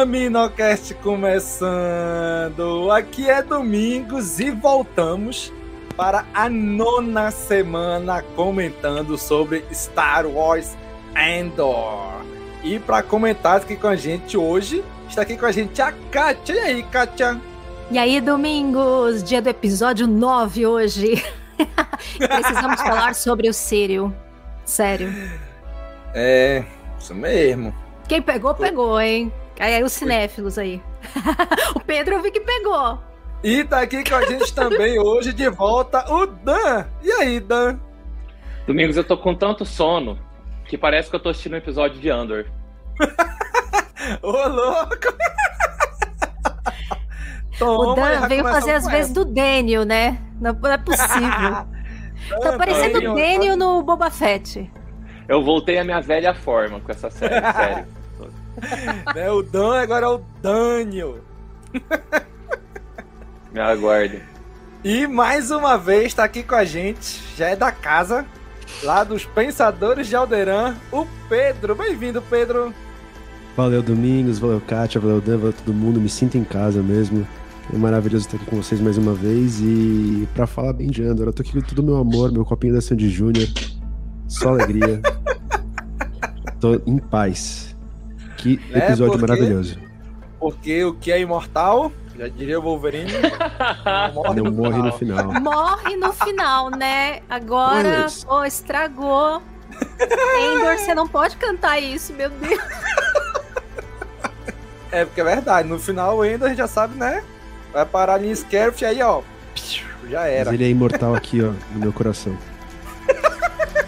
CaminoCast começando. Aqui é Domingos e voltamos para a nona semana comentando sobre Star Wars Endor. E para comentar aqui com a gente hoje, está aqui com a gente a Kátia. E aí, Kátia? E aí, Domingos, dia do episódio 9 hoje. Precisamos falar sobre o Sírio. Sério. É, isso mesmo. Quem pegou, pegou, hein? Aí, aí os cinéfilos aí. o Pedro eu vi que pegou. E tá aqui com a gente também hoje de volta o Dan. E aí, Dan? Domingos, eu tô com tanto sono que parece que eu tô assistindo um episódio de Andor. Ô, louco! o Dan veio fazer as vezes do Daniel, né? Não, não é possível. tá parecendo o Daniel no Boba Fett. Eu voltei à minha velha forma com essa série, sério. né, o Dan agora é o Daniel. Me aguarde. E mais uma vez tá aqui com a gente, já é da casa, lá dos Pensadores de Alderan, o Pedro. Bem-vindo, Pedro. Valeu, Domingos, valeu, Kátia, valeu, Dan, valeu todo mundo. Me sinto em casa mesmo. É maravilhoso estar aqui com vocês mais uma vez. E para falar bem de Andor, eu tô aqui com todo o meu amor, meu copinho da Sandy Júnior. Só alegria. tô em paz. Que episódio é porque, maravilhoso. Porque o que é imortal, já diria o Wolverine, morre, não no, morre final. no final. Morre no final, né? Agora, oh, estragou. Endor, você não pode cantar isso, meu Deus. É, porque é verdade. No final, o Endor já sabe, né? Vai parar em Scarf aí, ó. Já era. Mas ele é imortal aqui, ó, no meu coração.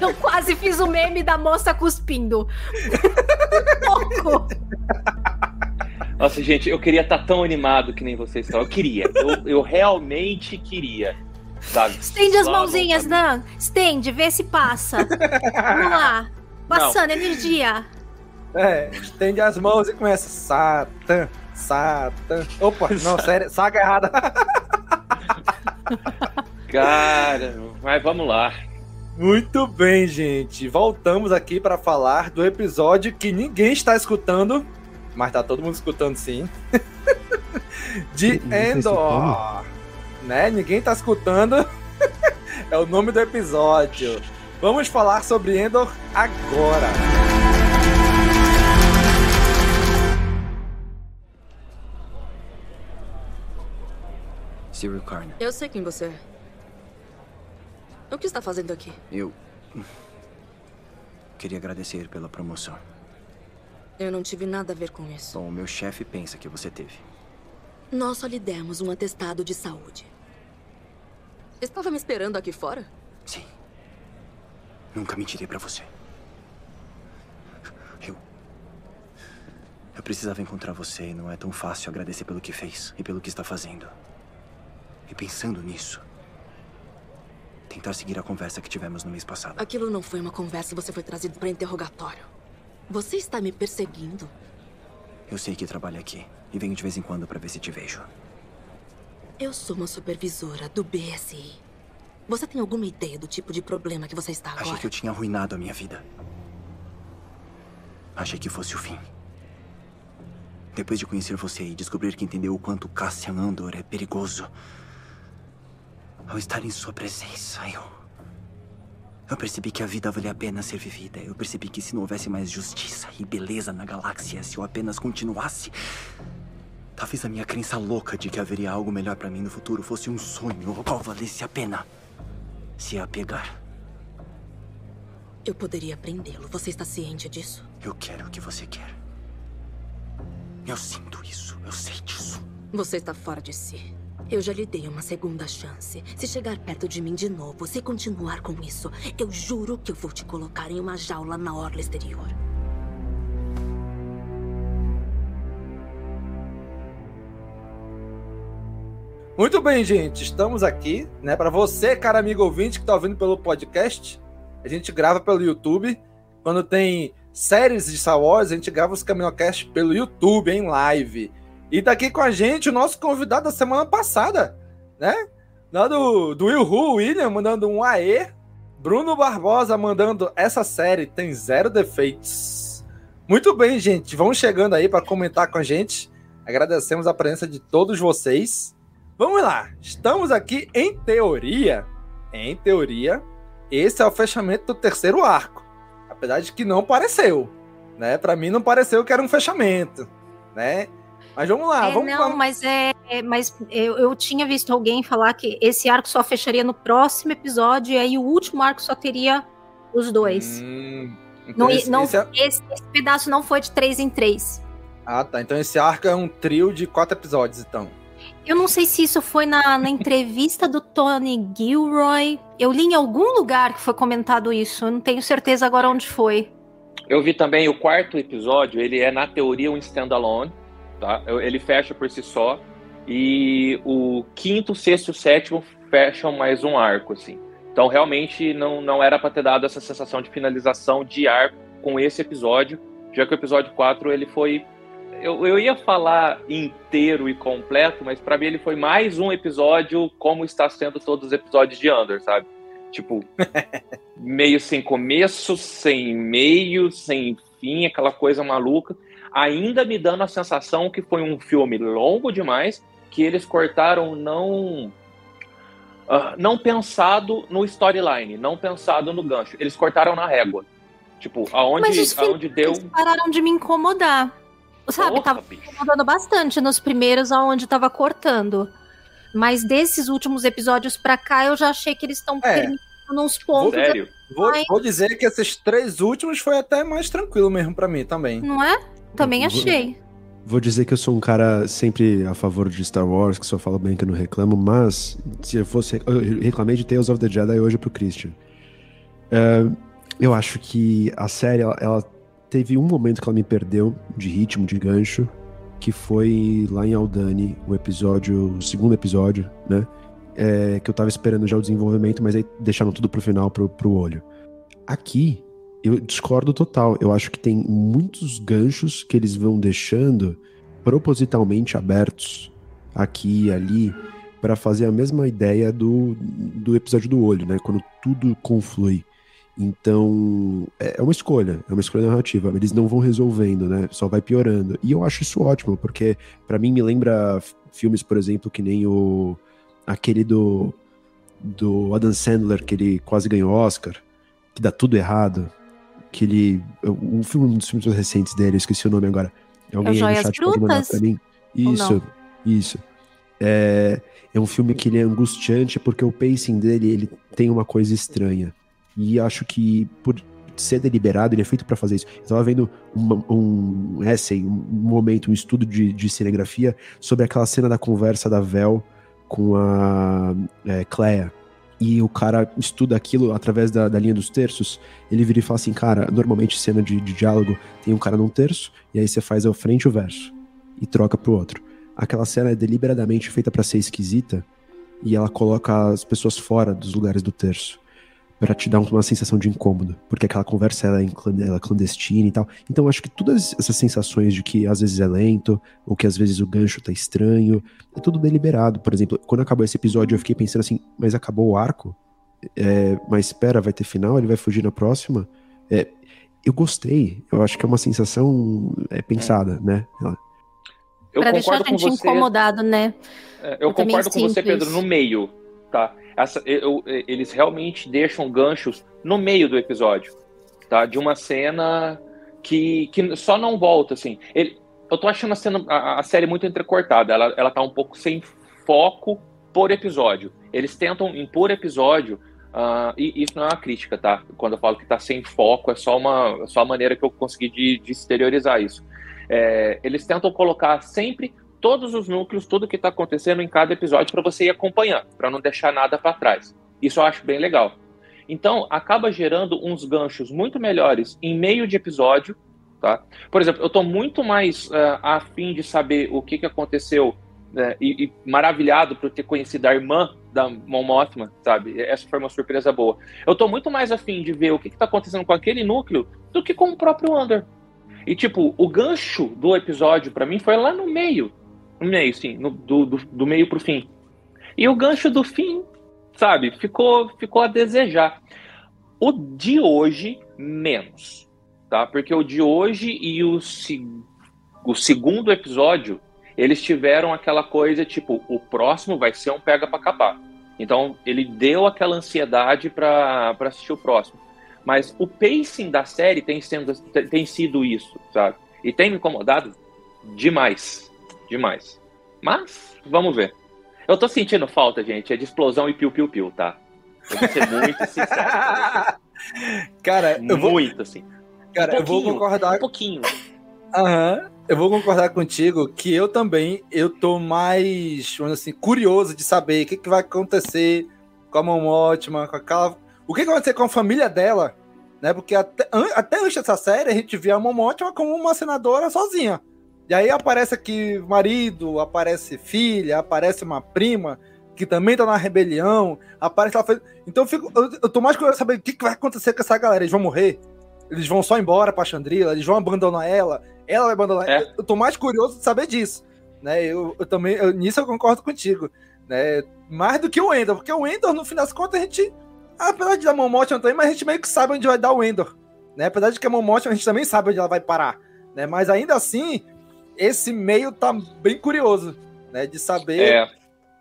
Eu quase fiz o meme da moça cuspindo. Pouco. Nossa, gente, eu queria estar tão animado que nem vocês estão. Eu queria. Eu, eu realmente queria. Sabe? Estende as mãozinhas, Dan. Estende, vê se passa. Vamos lá. Passando Não. energia. É, estende as mãos e começa. Satan, Satan. Opa, não, sério, saga errada. Cara, mas vamos lá. Muito bem, gente. Voltamos aqui para falar do episódio que ninguém está escutando, mas tá todo mundo escutando sim. De Endor. Né? Ninguém tá escutando. é o nome do episódio. Vamos falar sobre Endor agora. Eu sei quem você é. O que está fazendo aqui? Eu. Queria agradecer pela promoção. Eu não tive nada a ver com isso. Bom, o meu chefe pensa que você teve. Nós só lhe demos um atestado de saúde. Estava me esperando aqui fora? Sim. Nunca mentirei para você. Eu. Eu precisava encontrar você e não é tão fácil agradecer pelo que fez e pelo que está fazendo. E pensando nisso, tentar seguir a conversa que tivemos no mês passado. Aquilo não foi uma conversa, você foi trazido para interrogatório. Você está me perseguindo? Eu sei que trabalha aqui e venho de vez em quando para ver se te vejo. Eu sou uma supervisora do BSI. Você tem alguma ideia do tipo de problema que você está agora? Achei que eu tinha arruinado a minha vida. Achei que fosse o fim. Depois de conhecer você e descobrir que entendeu o quanto Cassian Andor é perigoso, ao estar em sua presença, eu. Eu percebi que a vida valia a pena ser vivida. Eu percebi que se não houvesse mais justiça e beleza na galáxia, se eu apenas continuasse. Talvez a minha crença louca de que haveria algo melhor para mim no futuro fosse um sonho, o qual valesse a pena se apegar. Eu poderia prendê-lo. Você está ciente disso? Eu quero o que você quer. Eu sinto isso. Eu sei disso. Você está fora de si. Eu já lhe dei uma segunda chance. Se chegar perto de mim de novo, se continuar com isso, eu juro que eu vou te colocar em uma jaula na orla exterior. Muito bem, gente. Estamos aqui, né? Para você, cara amigo ouvinte que está ouvindo pelo podcast, a gente grava pelo YouTube. Quando tem séries de Star Wars, a gente grava os Caminocast pelo YouTube, em live. E tá aqui com a gente o nosso convidado da semana passada, né? Lá do, do Will Hu, William, mandando um AE. Bruno Barbosa mandando essa série tem zero defeitos. Muito bem, gente. Vão chegando aí para comentar com a gente. Agradecemos a presença de todos vocês. Vamos lá. Estamos aqui em teoria. Em teoria, esse é o fechamento do terceiro arco. Apesar de que não pareceu, né? Para mim não pareceu que era um fechamento, né? Mas vamos lá, É, vamos não, falar- mas é, é- mas eu, eu tinha visto alguém falar que esse arco só fecharia no próximo episódio e aí o último arco só teria os dois. Hum, então não, esse- não, esse é- esse, esse pedaço não foi de três em três. Ah, tá. Então esse arco é um trio de quatro episódios, então. Eu não sei se isso foi na, na entrevista do Tony Gilroy. Eu li em algum lugar que foi comentado isso. Eu não tenho certeza agora onde foi. Eu vi também o quarto episódio, ele é na teoria um standalone, tá? Ele fecha por si só. E o quinto, sexto e o sétimo fecham mais um arco, assim. Então realmente não, não era para ter dado essa sensação de finalização de arco com esse episódio, já que o episódio 4 ele foi. Eu, eu ia falar inteiro e completo, mas para mim ele foi mais um episódio como está sendo todos os episódios de Under, sabe? Tipo, meio sem começo, sem meio, sem fim, aquela coisa maluca. Ainda me dando a sensação que foi um filme longo demais, que eles cortaram não. ah, não pensado no storyline, não pensado no gancho. Eles cortaram na régua. Tipo, aonde, Mas os aonde deu. finais pararam de me incomodar. Sabe, tava me incomodando bastante nos primeiros, aonde tava cortando. Mas desses últimos episódios pra cá, eu já achei que eles estão É. terminando uns pontos. Vou, Ai. vou dizer que esses três últimos foi até mais tranquilo mesmo pra mim também. Não é? Também achei. Vou dizer que eu sou um cara sempre a favor de Star Wars, que só falo bem que eu não reclamo, mas se eu fosse. Eu reclamei de Tales of the Jedi hoje pro Christian. É, eu acho que a série, ela, ela teve um momento que ela me perdeu de ritmo, de gancho, que foi lá em Aldani, o episódio, o segundo episódio, né? É, que eu tava esperando já o desenvolvimento, mas aí deixaram tudo pro final, pro, pro olho. Aqui, eu discordo total. Eu acho que tem muitos ganchos que eles vão deixando propositalmente abertos aqui e ali para fazer a mesma ideia do, do episódio do olho, né? Quando tudo conflui. Então, é é uma escolha, é uma escolha narrativa. Eles não vão resolvendo, né? Só vai piorando. E eu acho isso ótimo, porque para mim me lembra filmes, por exemplo, que nem o aquele do do Adam Sandler que ele quase ganhou Oscar, que dá tudo errado, que ele um filme um dos filmes mais recentes dele, eu esqueci o nome agora. Alguém aí no Joias chat pode mandar pra mim? Isso, isso. É, é um filme que ele é angustiante porque o pacing dele ele tem uma coisa estranha. E acho que por ser deliberado, ele é feito pra fazer isso. Eu tava vendo uma- um essay, um momento, um estudo de, de cinegrafia sobre aquela cena da conversa da Vel com a é, Clea. E o cara estuda aquilo através da, da linha dos terços. Ele vira e fala assim: Cara, normalmente cena de, de diálogo tem um cara num terço, e aí você faz ao frente o verso e troca pro outro. Aquela cena é deliberadamente feita pra ser esquisita e ela coloca as pessoas fora dos lugares do terço. Para te dar uma sensação de incômodo, porque aquela conversa ela é, ela é clandestina e tal. Então acho que todas essas sensações de que às vezes é lento, ou que às vezes o gancho tá estranho, é tudo deliberado. Por exemplo, quando acabou esse episódio eu fiquei pensando assim, mas acabou o arco? É, mas espera, vai ter final? Ele vai fugir na próxima? É, eu gostei, eu acho que é uma sensação é, pensada, né? Eu pra deixar a gente você... incomodado, né? É, eu, eu concordo com você, Pedro, no meio, tá? Essa, eu, eles realmente deixam ganchos no meio do episódio, tá? De uma cena que, que só não volta, assim. Ele, eu tô achando a, cena, a, a, série muito entrecortada, ela, ela tá um pouco sem foco por episódio. Eles tentam impor episódio, uh, e isso não é uma crítica, tá? Quando eu falo que tá sem foco, é só uma, só a maneira que eu consegui de, de exteriorizar isso. É, eles tentam colocar sempre todos os núcleos, tudo que está acontecendo em cada episódio para você ir acompanhando, para não deixar nada para trás. Isso eu acho bem legal. Então, acaba gerando uns ganchos muito melhores em meio de episódio, tá? Por exemplo, eu estou muito mais uh, afim de saber o que, que aconteceu né, e, e, maravilhado por ter conhecido a irmã da Mon Mothma, sabe? Essa foi uma surpresa boa. Eu estou muito mais afim de ver o que está acontecendo com aquele núcleo do que com o próprio Under. E, tipo, o gancho do episódio, para mim, foi lá no meio, meio, sim, no, do, do, do meio pro fim. E o gancho do fim, sabe, ficou, ficou a desejar. O de hoje, menos, tá? Porque o de hoje e o, o segundo episódio, eles tiveram aquela coisa, tipo, o próximo vai ser um pega pra capar. Então, ele deu aquela ansiedade para assistir o próximo. Mas o pacing da série tem, sendo, tem sido isso, sabe? E tem me incomodado demais demais. Mas, vamos ver. Eu tô sentindo falta, gente, é de explosão e piu-piu-piu, tá? Eu vou ser muito sincero. Cara, eu vou... Muito, assim. Cara, um eu vou concordar... Um pouquinho. Aham. Uhum. Eu vou concordar contigo que eu também, eu tô mais, assim, curioso de saber o que, que vai acontecer com a Mão Ótima, com aquela... O que, que vai acontecer com a família dela, né? Porque até, até antes dessa série, a gente via a Mão Ótima como uma senadora sozinha. E aí aparece aqui marido, aparece filha, aparece uma prima que também tá na rebelião, aparece ela Então eu, fico, eu, eu tô mais curioso saber o que, que, vai acontecer com essa galera. Eles vão morrer? Eles vão só embora pra Chandrila? Eles vão abandonar ela? Ela vai abandonar é. Eu tô mais curioso de saber disso. Né? Eu, eu também, eu, nisso eu concordo contigo. Né? Mais do que o Endor, porque o Endor, no fim das contas, a gente. Apesar de dar Momote também, mas a gente meio que sabe onde vai dar o Endor. Né? Apesar de que a Momote a gente também sabe onde ela vai parar. Né? Mas ainda assim, esse meio tá bem curioso, né? De saber é.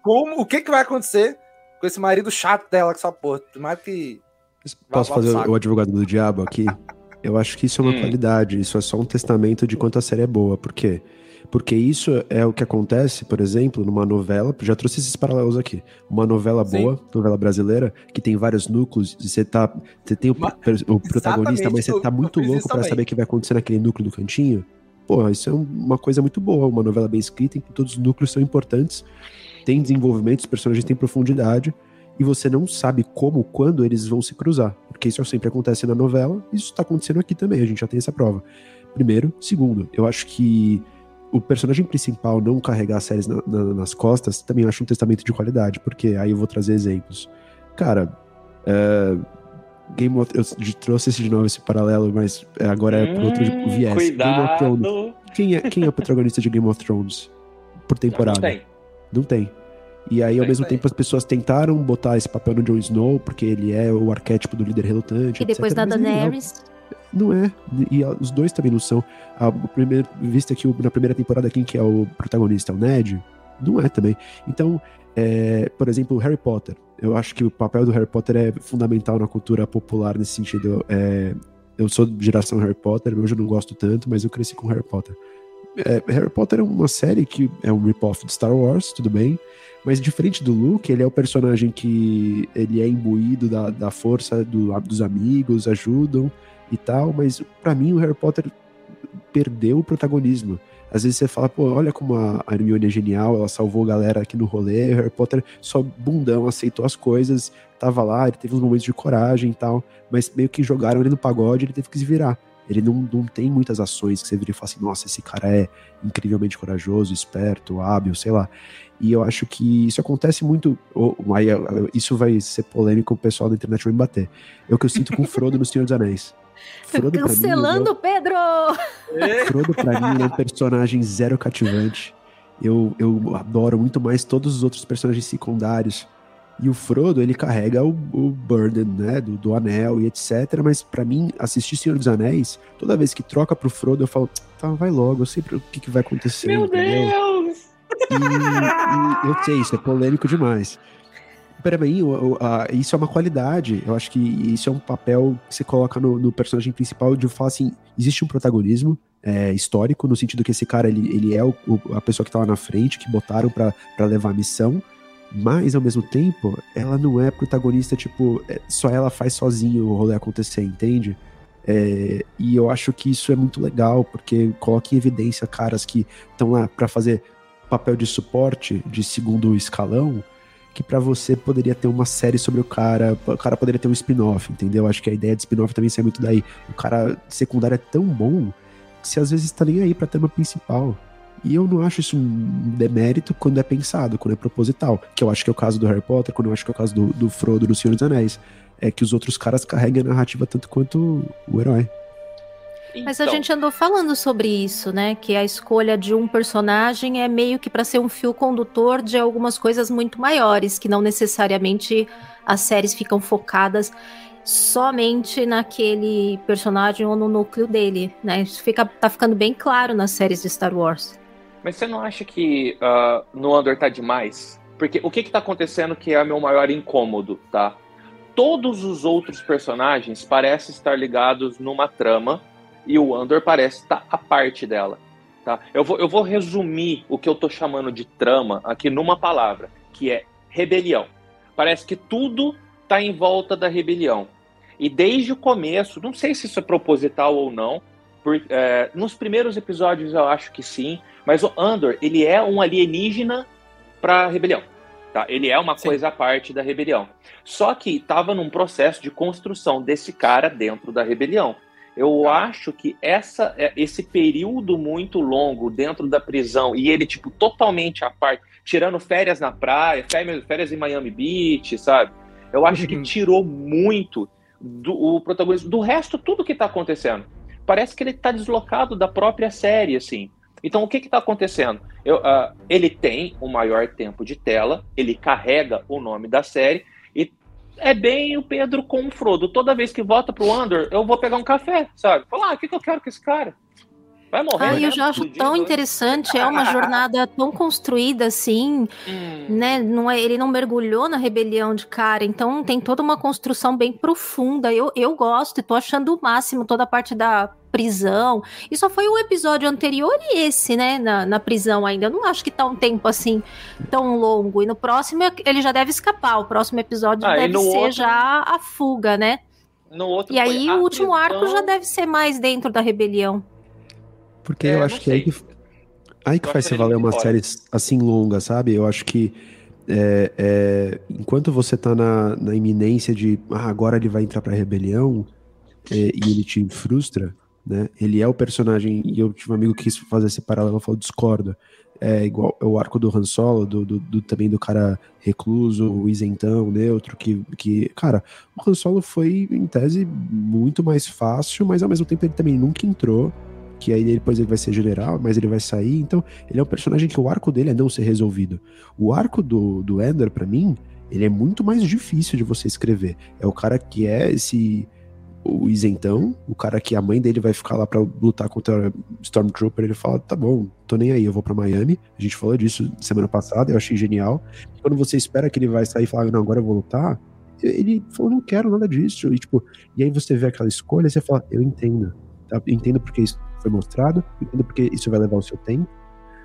como, o que, que vai acontecer com esse marido chato dela, que só porra. Mais que. Posso fazer o advogado do diabo aqui? Eu acho que isso é uma hum. qualidade, isso é só um testamento de quanto a série é boa. Por quê? Porque isso é o que acontece, por exemplo, numa novela, já trouxe esses paralelos aqui. Uma novela boa, Sim. novela brasileira, que tem vários núcleos, e você tá. Você tem o, o protagonista, mas você tá muito louco para saber o que vai acontecer naquele núcleo do cantinho pô, isso é uma coisa muito boa, uma novela bem escrita, em que todos os núcleos são importantes, tem desenvolvimento, os personagens têm profundidade, e você não sabe como, quando eles vão se cruzar. Porque isso sempre acontece na novela, isso está acontecendo aqui também, a gente já tem essa prova. Primeiro. Segundo, eu acho que o personagem principal não carregar as séries na, na, nas costas também acho um testamento de qualidade, porque aí eu vou trazer exemplos. Cara, é, Game of eu trouxe esse de novo esse paralelo, mas é, agora é por outro hum, viés. Cuidado. Game of Thrones. Quem é, quem é o protagonista de Game of Thrones por temporada? Não, não tem. Não tem. E aí, ao mesmo tempo, as pessoas tentaram botar esse papel no Jon Snow, porque ele é o arquétipo do líder relutante. E depois etc, da Daenerys. Não é. E os dois também não são. A primeira vista que na primeira temporada, quem que é o protagonista? É o Ned? Não é também. Então, é, por exemplo, Harry Potter. Eu acho que o papel do Harry Potter é fundamental na cultura popular nesse sentido. É, eu sou de geração Harry Potter, hoje eu não gosto tanto, mas eu cresci com Harry Potter. É, Harry Potter é uma série que é um rip-off de Star Wars, tudo bem, mas diferente do Luke, ele é o personagem que ele é imbuído da, da força do, dos amigos, ajudam e tal, mas para mim o Harry Potter perdeu o protagonismo. Às vezes você fala, pô, olha como a Hermione é genial, ela salvou a galera aqui no rolê, Harry Potter só bundão, aceitou as coisas, tava lá, ele teve uns momentos de coragem e tal, mas meio que jogaram ele no pagode, ele teve que se virar. Ele não, não tem muitas ações que você vira e fala assim, nossa, esse cara é incrivelmente corajoso, esperto, hábil, sei lá. E eu acho que isso acontece muito. Isso vai ser polêmico, o pessoal da internet vai me bater. É o que eu sinto com o Frodo no Senhor dos Anéis. Frodo, Cancelando, mim, Pedro! Frodo, pra mim, é um personagem zero cativante. Eu, eu adoro muito mais todos os outros personagens secundários. E o Frodo, ele carrega o, o burden, né, do, do anel e etc. Mas para mim, assistir Senhor dos Anéis, toda vez que troca pro Frodo, eu falo, tá, vai logo, eu sei o que, que vai acontecer. Meu entendeu? Deus! E, e, eu sei, isso é polêmico demais. Peraí, isso é uma qualidade. Eu acho que isso é um papel que você coloca no, no personagem principal de falar assim: existe um protagonismo é, histórico, no sentido que esse cara ele, ele é o, a pessoa que tá lá na frente, que botaram para levar a missão, mas ao mesmo tempo, ela não é protagonista, tipo, é, só ela faz sozinho o rolê acontecer, entende? É, e eu acho que isso é muito legal, porque coloca em evidência caras que estão lá para fazer papel de suporte de segundo escalão, que para você poderia ter uma série sobre o cara, o cara poderia ter um spin-off, entendeu? Acho que a ideia de spin-off também sai muito daí. O cara secundário é tão bom que você às vezes tá nem aí pra tema principal. E eu não acho isso um demérito quando é pensado, quando é proposital. Que eu acho que é o caso do Harry Potter, quando eu acho que é o caso do, do Frodo no Senhor dos Anéis. É que os outros caras carregam a narrativa tanto quanto o herói. Mas então... a gente andou falando sobre isso, né? Que a escolha de um personagem é meio que para ser um fio condutor de algumas coisas muito maiores, que não necessariamente as séries ficam focadas somente naquele personagem ou no núcleo dele, né? Isso fica, tá ficando bem claro nas séries de Star Wars. Mas você não acha que uh, no Andor tá demais? Porque o que que tá acontecendo que é o meu maior incômodo, tá? Todos os outros personagens parecem estar ligados numa trama e o Andor parece estar a parte dela. Tá? Eu, vou, eu vou resumir o que eu tô chamando de trama aqui numa palavra, que é rebelião. Parece que tudo está em volta da rebelião. E desde o começo, não sei se isso é proposital ou não, por, é, nos primeiros episódios eu acho que sim, mas o Andor, ele é um alienígena para a rebelião. Tá? Ele é uma sim. coisa à parte da rebelião. Só que estava num processo de construção desse cara dentro da rebelião. Eu tá. acho que essa, é, esse período muito longo dentro da prisão e ele, tipo, totalmente à parte, tirando férias na praia, férias, férias em Miami Beach, sabe? Eu acho que uhum. tirou muito do o protagonismo do resto, tudo que está acontecendo. Parece que ele está deslocado da própria série, assim. Então, o que está acontecendo? Eu, uh, ele tem o maior tempo de tela, ele carrega o nome da série, é bem o Pedro com o Frodo. Toda vez que volta pro Andor, eu vou pegar um café, sabe? Falar, ah, o que, que eu quero com esse cara? Vai morrer. Ah, né? eu já acho tão interessante, é uma jornada tão construída assim, hum. né? Não é, ele não mergulhou na rebelião de cara, então tem toda uma construção bem profunda. Eu, eu gosto e tô achando o máximo toda a parte da prisão. E só foi o episódio anterior e esse, né? Na, na prisão ainda. Eu não acho que tá um tempo assim tão longo. E no próximo ele já deve escapar. O próximo episódio ah, deve ser outro... já a fuga, né? No outro e aí o último prisão... arco já deve ser mais dentro da rebelião. Porque é, eu acho que é aí que, aí que faz você valer uma série assim longa, sabe? Eu acho que é, é, enquanto você tá na, na iminência de ah, agora ele vai entrar pra rebelião é, e ele te frustra, né? Ele é o personagem, e eu tive um amigo que quis fazer esse paralelo, falou, discorda. É igual é o arco do Han Solo, do, do, do, também do cara recluso, o isentão, neutro, que, que, cara, o Han Solo foi, em tese, muito mais fácil, mas ao mesmo tempo ele também nunca entrou que aí depois ele vai ser general, mas ele vai sair. Então, ele é um personagem que o arco dele é não ser resolvido. O arco do, do Ender, para mim, ele é muito mais difícil de você escrever. É o cara que é esse o isentão, o cara que a mãe dele vai ficar lá para lutar contra Stormtrooper, ele fala: "Tá bom, tô nem aí, eu vou para Miami". A gente falou disso semana passada, eu achei genial. Quando você espera que ele vai sair e falar: "Não, agora eu vou lutar", ele falou: "Não quero nada disso". E tipo, e aí você vê aquela escolha, você fala: "Eu entendo". Tá? Entendo porque isso foi mostrado, entendo porque isso vai levar o seu tempo.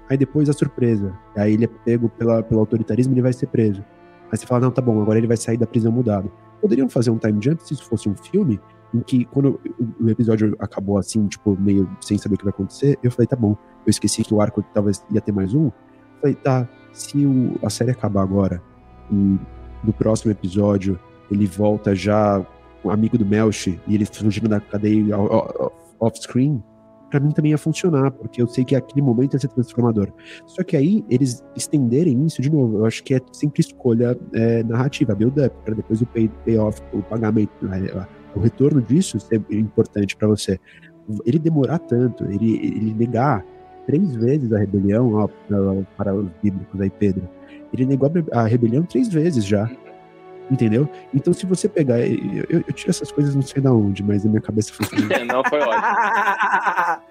Aí depois a surpresa. Aí ele é pego pela, pelo autoritarismo ele vai ser preso. Aí você fala, não, tá bom, agora ele vai sair da prisão mudado. Poderiam fazer um time jump se isso fosse um filme, em que quando o episódio acabou assim, tipo, meio sem saber o que vai acontecer, eu falei, tá bom, eu esqueci que o arco talvez ia ter mais um. Eu falei, tá, se o, a série acabar agora e no próximo episódio ele volta já amigo do Melch e ele fugindo da cadeia off-screen, pra mim também ia funcionar, porque eu sei que aquele momento ia ser transformador. Só que aí, eles estenderem isso de novo, eu acho que é sempre escolha é, narrativa, build-up, pra depois o pay- payoff, o pagamento, né, o retorno disso ser importante pra você. Ele demorar tanto, ele, ele negar três vezes a rebelião, ó, para os bíblicos aí, Pedro. Ele negou a rebelião três vezes já. Entendeu? Então, se você pegar. Eu, eu, eu tiro essas coisas não sei da onde, mas na minha cabeça foi. Não, foi ótimo.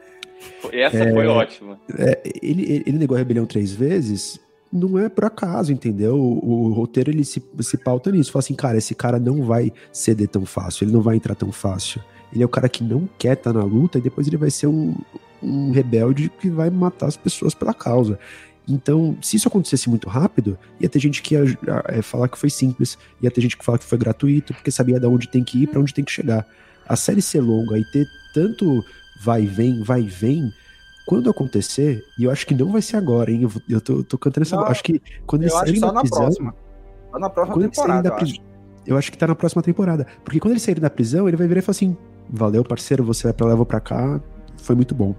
Essa É, foi ótima. é, ele, ele- negou a rebelião três vezes, não é por acaso, entendeu? O, o roteiro ele se, se pauta nisso. Fala assim, cara, esse cara não vai ceder tão fácil, ele não vai entrar tão fácil. Ele é o cara que não quer estar na luta e depois ele vai ser um, um rebelde que vai matar as pessoas pela causa. Então, se isso acontecesse muito rápido, ia ter gente que ia é, falar que foi simples, ia ter gente que fala que foi gratuito, porque sabia de onde tem que ir, para onde tem que chegar. A série ser longa e ter tanto vai e vem, vai e vem, quando acontecer, e eu acho que não vai ser agora, hein? Eu, vou- eu tô, tô cantando essa. Não, acho que quando eles saírem da prisão. próxima. Só na próxima Quando temporada, da eu acho. Eu acho que tá na próxima temporada. Porque quando eles saírem da prisão, ele vai virar e falar assim: Valeu, parceiro, você vai pra lá, eu vou pra cá. Foi muito bom.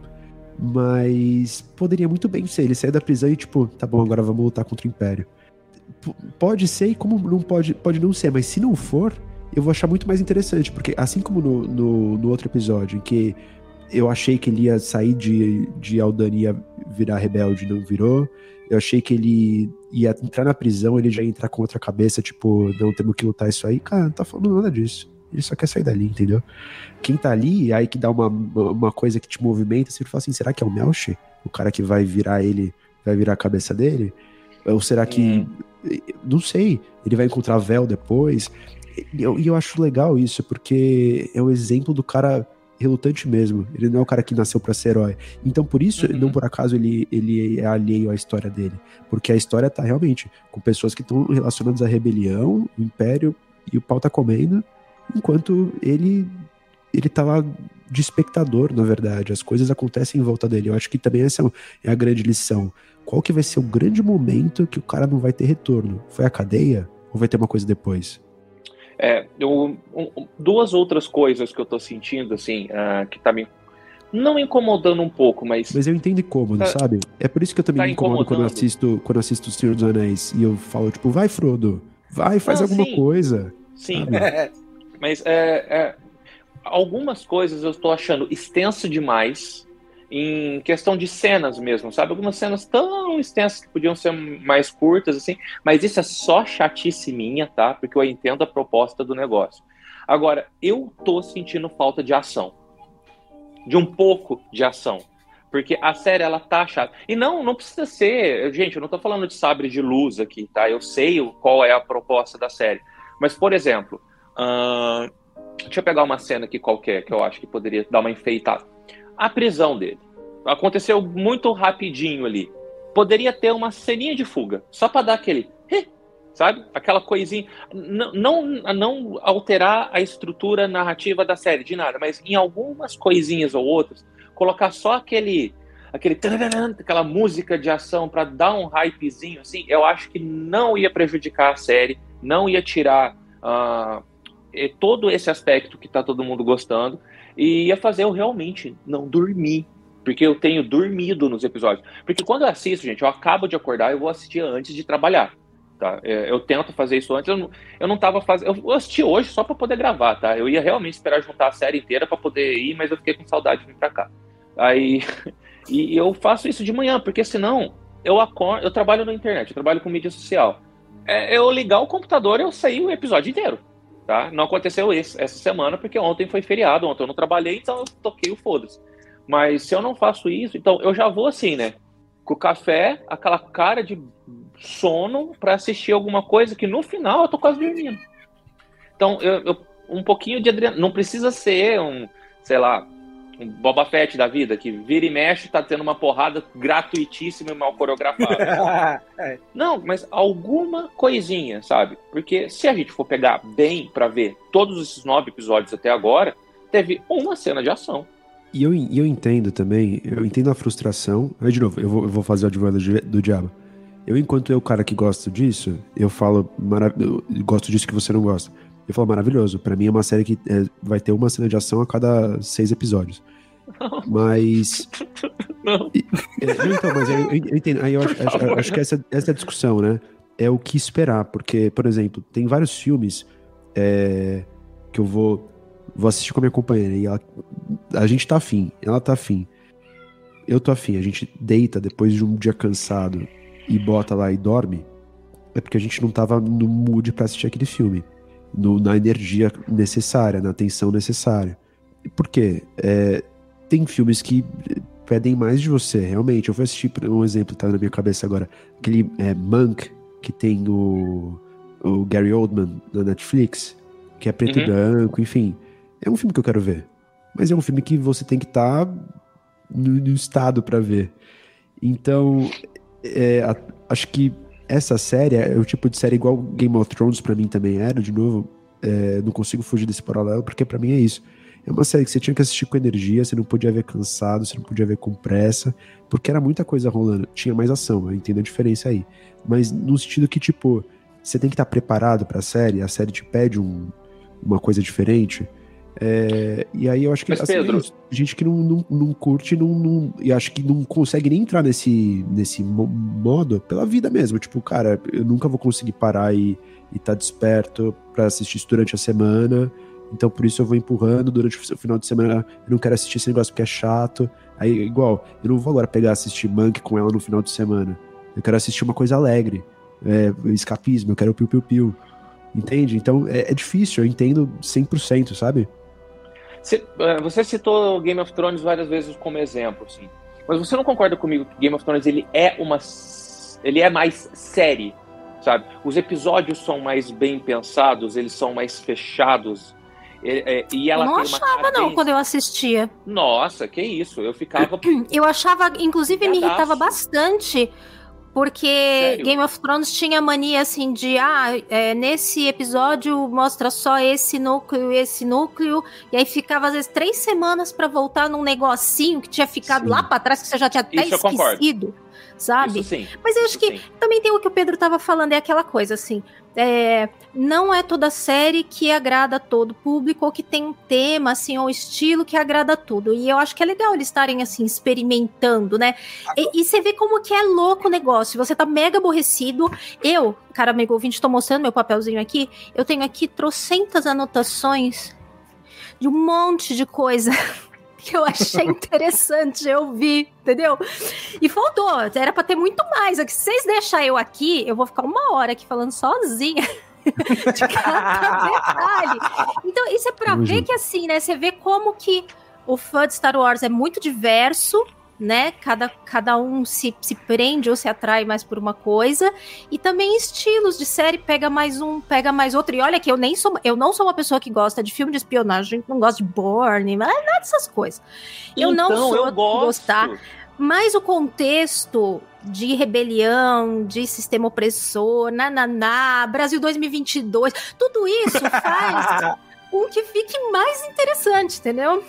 Mas poderia muito bem ser. Ele sair da prisão e, tipo, tá bom, agora vamos lutar contra o Império. P- pode ser e como não pode, pode não ser, mas se não for, eu vou achar muito mais interessante. Porque assim como no, no, no outro episódio, em que eu achei que ele ia sair de, de Aldani e virar rebelde, não virou. Eu achei que ele ia entrar na prisão, ele já ia entrar com outra cabeça, tipo, não temos que lutar isso aí. Cara, não tá falando nada disso. Ele só quer sair dali, entendeu? Quem tá ali, aí que dá uma, uma coisa que te movimenta, você fala assim, será que é o Melchi? O cara que vai virar ele, vai virar a cabeça dele? Ou será que. Não sei. Ele vai encontrar Vel depois. E eu, eu acho legal isso, porque é o exemplo do cara relutante mesmo. Ele não é o cara que nasceu pra ser herói. Então, por isso, não por acaso ele, ele é alheio à história dele. Porque a história tá realmente com pessoas que estão relacionadas à rebelião, o império, e o pau tá comendo, enquanto ele ele tá lá de espectador, na verdade. As coisas acontecem em volta dele. Eu acho que também essa é a grande lição. Qual que vai ser o grande momento que o cara não vai ter retorno? Foi a cadeia? Ou vai ter uma coisa depois? É, eu- um- duas outras coisas que eu tô sentindo, assim, ah, que tá me. Não incomodando um pouco, mas. Mas eu entendo incômodo, Tá- sabe? É por isso que eu também tá me incomodo quando eu assisto, quando eu assisto O Senhor dos Anéis e eu falo, tipo, vai, Frodo, vai, faz Não, alguma sim. coisa. Sim. sabe? Mas é, é, algumas coisas eu estou achando extenso demais em questão de cenas mesmo, sabe? Algumas cenas tão extensas que podiam ser mais curtas, assim, mas isso é só chatice minha, tá? Porque eu entendo a proposta do negócio. Agora, eu tô sentindo falta de ação. De um pouco de ação. Porque a série, ela tá chata. E não, não precisa ser. Gente, eu não tô falando de sabre de luz aqui, tá? Eu sei qual é a proposta da série. Mas, por exemplo, ahn, deixa eu pegar uma cena aqui qualquer que eu acho que poderia dar uma enfeitada. A prisão dele. Aconteceu muito rapidinho ali. Poderia ter uma ceninha de fuga, só pra dar aquele. Sabe? Aquela coisinha. N- Não, não alterar a estrutura narrativa da série, de nada, mas em algumas coisinhas ou outras, colocar só aquele. aquele aquela música de ação pra dar um hypezinho, assim, eu acho que não ia prejudicar a série, não ia tirar eh, todo esse aspecto que tá todo mundo gostando, e ia fazer eu realmente não dormir. Porque eu tenho dormido nos episódios. Porque quando eu assisto, gente, eu acabo de acordar, eu vou assistir antes de trabalhar. Tá? É, Eu tento fazer isso antes. Eu não, eu não tava fazendo. Eu assisti hoje só para poder gravar, tá? Eu ia realmente esperar juntar a série inteira para poder ir, mas eu fiquei com saudade de vir pra cá. Aí. E eu faço isso de manhã, porque senão eu acordo. Eu trabalho na internet, eu trabalho com mídia social. É eu ligar o computador eu sair o episódio inteiro. Tá? Não aconteceu esse, essa semana, porque ontem foi feriado, ontem eu não trabalhei, então eu toquei o foda-se. Mas se eu não faço isso, então eu já vou assim, né? Com o café, aquela cara de sono para assistir alguma coisa que no final eu tô quase dormindo. Então, eu, eu- um pouquinho de adrenalina. Não precisa ser um, sei lá, um Boba Fett da vida, que vira e mexe, tá tendo uma porrada gratuitíssima e mal coreografada. Não, mas alguma coisinha, sabe? Porque se a gente for pegar bem pra ver todos esses nove episódios até agora, teve uma cena de ação. E eu, eu entendo também, eu entendo a frustração. Aí, de novo, eu vou, eu vou fazer o advogado do, do diabo. Eu, enquanto eu, cara que gosto disso, eu falo, marav- eu gosto disso que você não gosta. Eu falo, maravilhoso. Pra mim é uma série que é, vai ter uma cena de ação a cada seis episódios. Mas. Não. É, não, então, mas eu, eu- eu entendo. Aí eu acho, acho- acho que essa, essa é a discussão, né? É o que esperar. Porque, por exemplo, tem vários filmes é, que eu vou, vou assistir com a minha companheira. E ela, a gente tá afim, ela tá afim. Eu tô afim. A gente deita depois de um dia cansado e bota lá e dorme. É porque a gente não tava no mood pra assistir aquele filme. No- na energia necessária, na atenção necessária. Por quê? É, tem filmes que pedem mais de você, realmente. Eu vou assistir, um exemplo, tá na minha cabeça agora, aquele é, Monk, que tem o, o Gary Oldman na Netflix, que é preto e Uhum. branco, enfim. É um filme que eu quero ver. Mas é um filme que você tem que estar no, no estado pra ver. Então, é, a- acho que essa série é o tipo de série igual Game of Thrones pra mim também era, de novo. é, não consigo fugir desse paralelo, porque pra mim é isso. É uma série que você tinha que assistir com energia, você não podia ver cansado, você não podia ver com pressa, porque era muita coisa rolando. Tinha mais ação, eu entendo a diferença aí. Mas no sentido que, tipo, você tem que estar preparado pra série, a série te pede um- uma coisa diferente. É, e aí eu acho que Mas, assim, é Pedro- gente que não, não, não curte não, não, e acho que não consegue nem entrar nesse, nesse mo- modo pela vida mesmo. Tipo, cara, eu nunca vou conseguir parar e estar desperto pra assistir isso durante a semana. Então por isso eu vou empurrando durante o final de semana. Eu não quero assistir esse negócio porque é chato. Aí, igual, eu não vou agora pegar e assistir Monk com ela no final de semana. Eu quero assistir uma coisa alegre. É, escapismo, eu quero piu-piu-piu. Entende? Então é, é difícil, eu entendo 100%, sabe? Você, eh, você citou Game of Thrones várias vezes como exemplo, assim. Mas você não concorda comigo que Game of Thrones ele é uma ele é mais série, sabe? Os episódios são mais bem pensados, eles são mais fechados. E, e ela eu não achava, não, quando eu assistia. Nossa, que isso? Eu ficava Eu achava, inclusive, me irritava bastante. Porque Sério? Game of Thrones tinha mania assim de ah, é, nesse episódio mostra só esse núcleo e esse núcleo, e aí ficava às vezes três semanas pra voltar num negocinho que tinha ficado Sim. lá pra trás, que você já tinha até Isso esquecido, sabe? Isso sim. Mas eu acho Isso que sim. também tem o que o Pedro tava falando, é aquela coisa assim. É, não é toda série que agrada a todo público, ou que tem um tema, assim, ou estilo que agrada tudo. E eu acho que é legal eles estarem, assim, experimentando, né? E, e você vê como que é louco o negócio. Você tá mega aborrecido. Eu, cara, amigo ouvinte, tô mostrando meu papelzinho aqui. Eu tenho aqui trocentas anotações de um monte de coisa que eu achei interessante, eu vi, entendeu? E faltou, era pra ter muito mais. É que se vocês deixarem eu aqui, eu vou ficar uma hora aqui falando sozinha. de cada detalhe. Então, isso é pra ver que assim, né? Você vê como que o fã de Star Wars é muito diverso, né? Cada, cada um se, se prende ou se atrai mais por uma coisa. E também estilos de série, pega mais um, pega mais outro. E olha que eu nem sou, eu não sou uma pessoa que gosta de filme de espionagem, não gosto de Bourne, mas nada dessas coisas. Eu não Então, sou eu gostar. Mas o contexto de rebelião, de sistema opressor, nananá, Brasil 2022, tudo isso faz com que fique mais interessante, entendeu?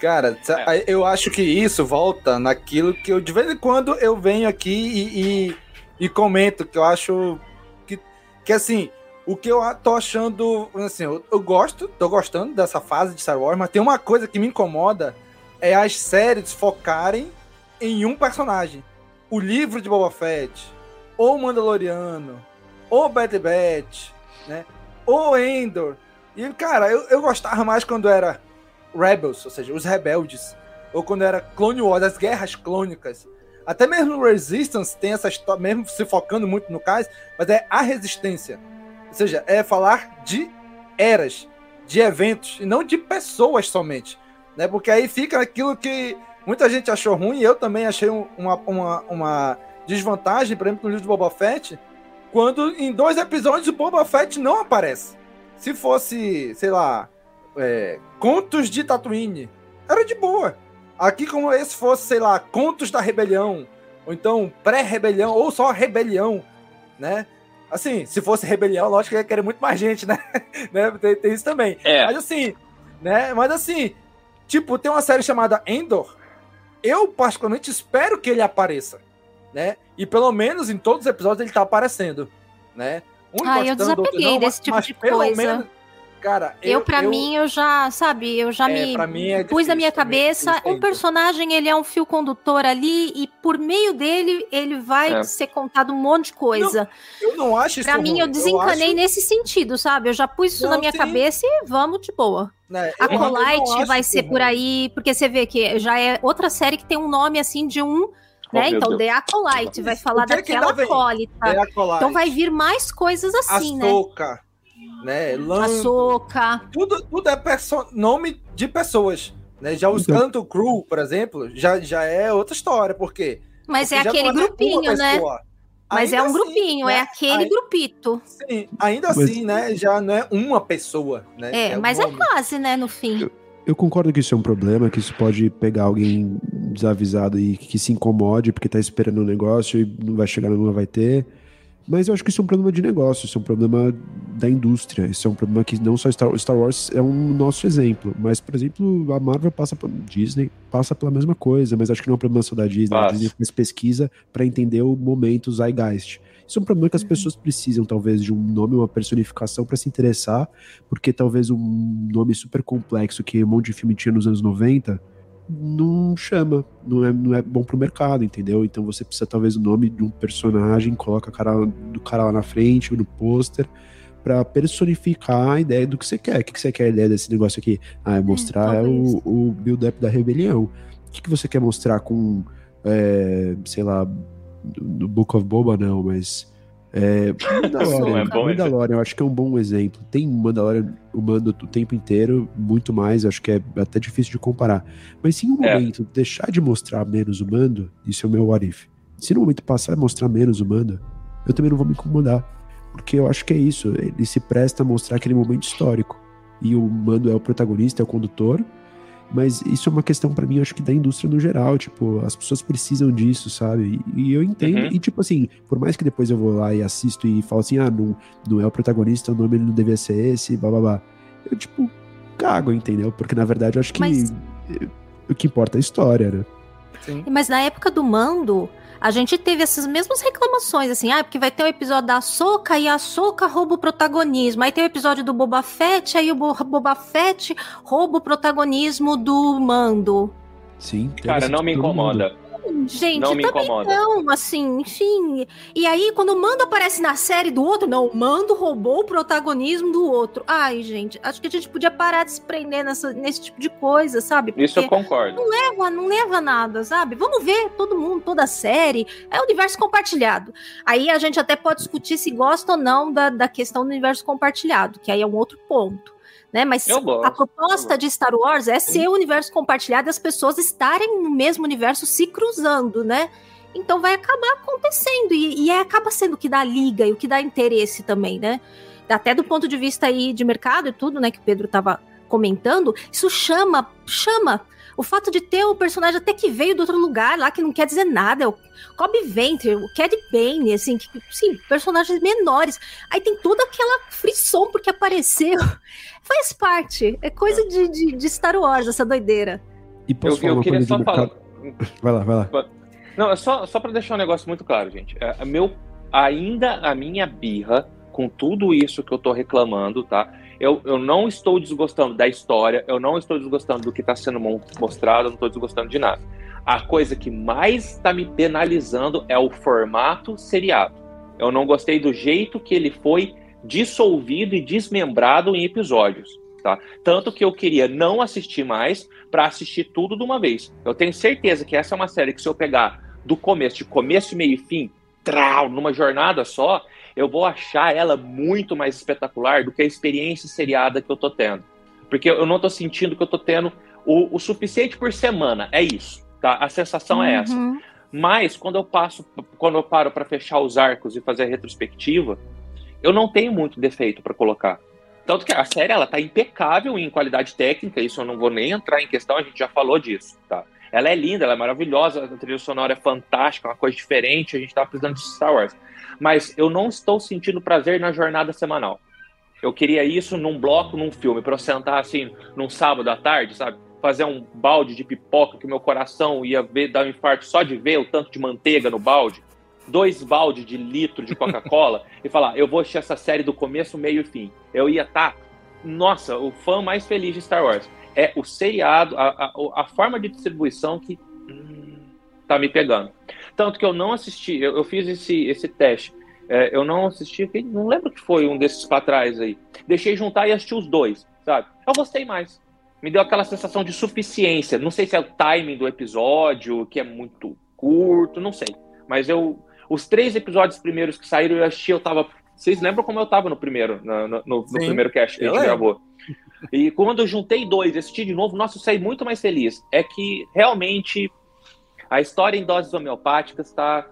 Cara, É. eu acho que isso volta naquilo que eu de vez em quando eu venho aqui e, e, e comento que eu acho que, que assim, o que eu tô achando, assim, eu, eu gosto, tô gostando dessa fase de Star Wars, mas tem uma coisa que me incomoda é as séries focarem em um personagem. O livro de Boba Fett, ou Mandaloriano, ou Bad Batch, né? Ou Endor. E, cara, eu, eu gostava mais quando era Rebels, ou seja, os rebeldes. Ou quando era Clone Wars, as guerras clônicas. Até mesmo Resistance tem essa história, mesmo se focando muito no caso, mas é a resistência. Ou seja, é falar de eras, de eventos, e não de pessoas somente. Né? Porque aí fica aquilo que muita gente achou ruim, e eu também achei um- uma, uma, uma desvantagem, por exemplo, no livro de Boba Fett, quando em dois episódios o Boba Fett não aparece. Se fosse, sei lá, é, Contos de Tatooine, era de boa. Aqui, como esse fosse, sei lá, Contos da Rebelião, ou então Pré-Rebelião, ou só Rebelião, né? Assim, se fosse Rebelião, lógico que ia querer muito mais gente, né? né? Tem, tem isso também. É. Mas assim, né? Mas assim, tipo, tem uma série chamada Endor. Eu, particularmente, espero que ele apareça, né? E pelo menos em todos os episódios ele tá aparecendo, né? Um Ah, eu outro desapeguei não, desse mas- tipo mas de pelo coisa. Menos, Cara, eu, eu para mim, eu já, sabe, eu já é, me é pus na minha cabeça, um personagem, ele é um fio condutor ali e por meio dele, ele vai é. ser contado um monte de coisa. Não, eu não acho isso Pra mim, eu desencanei eu acho... nesse sentido, sabe? Eu já pus isso não, na minha sim. cabeça e vamos de boa. Né, a Colite vai ser por aí, porque você vê que já é outra série que tem um nome assim de um né? Oh, então, The Acolyte vai falar daquela acólita. Então vai vir mais coisas assim, Açoka. né? Né? Açúcar. Tudo, tudo é nome de pessoas. Né? Já os então... Canto Crew, por exemplo, já, já é outra história, porque. Mas porque é aquele é grupinho, né? Mas ainda é um assim, grupinho, é né? é aquele ainda, grupito. Sim, ainda mas... assim, né? Já não é uma pessoa, né? É, é mas é quase, né, no fim. Eu, eu, concordo que isso é um problema, que isso pode pegar alguém desavisado e que se incomode porque tá esperando um negócio e não vai chegar, não vai ter. Mas eu acho que isso é um problema de negócio, isso é um problema da indústria, isso é um problema que não só Star, Star Wars é um nosso exemplo, mas, por exemplo, a Marvel passa por Disney passa pela mesma coisa, mas acho que não é um problema só da Disney. A Disney faz pesquisa para entender o momento Zeitgeist. Isso é um problema que as uhum. pessoas precisam, talvez, de um nome, uma personificação para se interessar, porque talvez um nome super complexo que um monte de filme tinha nos anos 90 não chama, não é, não é bom pro mercado, entendeu? Então você precisa talvez o nome de um personagem, coloca a cara do cara lá na frente, no pôster, para personificar a ideia do que você quer. O que, que você quer a ideia desse negócio aqui? Ah, é mostrar é, o, o build-up da rebelião. O que, que você quer mostrar com, é, sei lá, no Book of Boba não, mas é, Mandalorian, é bom Mandalorian, eu acho que é um bom exemplo. Tem Mandalorian, o mando o tempo inteiro, muito mais, acho que é até difícil de comparar. Mas se em um é. momento deixar de mostrar menos o mando, isso é o meu what if. Se no momento passar a mostrar menos o mando, eu também não vou me incomodar. Porque eu acho que é isso, ele se presta a mostrar aquele momento histórico. E o mando é o protagonista, é o condutor, mas isso é uma questão para mim, acho que da indústria no geral, tipo, as pessoas precisam disso, sabe? E, e eu entendo, uhum. e tipo assim, por mais que depois eu vou lá e assisto e falo assim, ah, não, não é o protagonista, o nome ele não devia ser esse, blá blá blá. Eu, tipo, cago, entendeu? Porque na verdade eu acho que Mas... o que importa é a história, né? Sim. Mas na época do Mando, a gente teve essas mesmas reclamações, assim, ah, porque vai ter o um episódio da Soca e a Soca rouba o protagonismo. Aí tem o episódio do Boba Fett, aí o Boba Fett rouba o protagonismo do Mando. Sim. Cara, não me incomoda. Mundo. Gente, não me incomoda. não, assim, enfim. E aí, quando o Mando aparece na série do outro, não, o Mando roubou o protagonismo do outro. Ai, gente, acho que a gente podia parar de se prender nessa, nesse tipo de coisa, sabe? Porque Isso eu concordo. Não leva, não leva nada, sabe? Vamos ver todo mundo, toda a série. É o universo compartilhado. Aí a gente até pode discutir se gosta ou não da, da questão do universo compartilhado, que aí é um outro ponto né? Mas a proposta de Star Wars é ser o universo compartilhado e as pessoas estarem no mesmo universo se cruzando, né? Então vai acabar acontecendo e, e é, acaba sendo o que dá liga e o que dá interesse também, né? Até do ponto de vista aí de mercado e tudo, né, que o Pedro estava comentando, isso chama, chama o fato de ter o personagem até que veio do outro lugar lá, que não quer dizer nada, é o Cobb Ventre, o Cad Bane, assim, que, sim, personagens menores. Aí tem toda aquela frição porque apareceu. Faz parte. É coisa de, de, de Star Wars, essa doideira. E posso eu, falar eu queria só falar. Vai lá, vai lá. Não, é só, só para deixar um negócio muito claro, gente. É, meu, ainda a minha birra com tudo isso que eu tô reclamando, tá? Eu, eu não estou desgostando da história, eu não estou desgostando do que está sendo mostrado, eu não estou desgostando de nada. A coisa que mais está me penalizando é o formato seriado. Eu não gostei do jeito que ele foi dissolvido e desmembrado em episódios. Tá? Tanto que eu queria não assistir mais para assistir tudo de uma vez. Eu tenho certeza que essa é uma série que se eu pegar do começo, de começo, meio e fim, trau, numa jornada só, eu vou achar ela muito mais espetacular do que a experiência seriada que eu tô tendo. Porque eu não tô sentindo que eu tô tendo o, o suficiente por semana. É isso, tá? A sensação uhum. é essa. Uhum. Mas quando eu passo, quando eu paro para fechar os arcos e fazer a retrospectiva, eu não tenho muito defeito para colocar. Tanto que a série ela tá impecável em qualidade técnica, isso eu não vou nem entrar em questão, a gente já falou disso, tá? Ela é linda, ela é maravilhosa, a trilha sonora é fantástica, uma coisa diferente, a gente tá precisando de Star Wars mas eu não estou sentindo prazer na jornada semanal. Eu queria isso num bloco, num filme, para eu sentar assim, num sábado à tarde, sabe? Fazer um balde de pipoca que meu coração ia ver, dar um infarto só de ver o tanto de manteiga no balde. Dois baldes de litro de Coca-Cola e falar, eu vou assistir essa série do começo, meio e fim. Eu ia estar tá nossa, o fã mais feliz de Star Wars. É o seriado, a, a, a forma de distribuição que hum, tá me pegando. Tanto que eu não assisti, eu, eu fiz esse, esse teste. É, eu não assisti, não lembro que foi um desses para trás aí. Deixei juntar e assisti os dois, sabe? Eu gostei mais. Me deu aquela sensação de suficiência. Não sei se é o timing do episódio, que é muito curto, não sei. Mas eu. Os três episódios primeiros que saíram, eu assisti, eu tava. Vocês lembram como eu tava no primeiro, no, no, no primeiro cast que a gente gravou? E quando eu juntei dois, assisti de novo, nossa, eu saí muito mais feliz. É que realmente a história em doses homeopáticas está.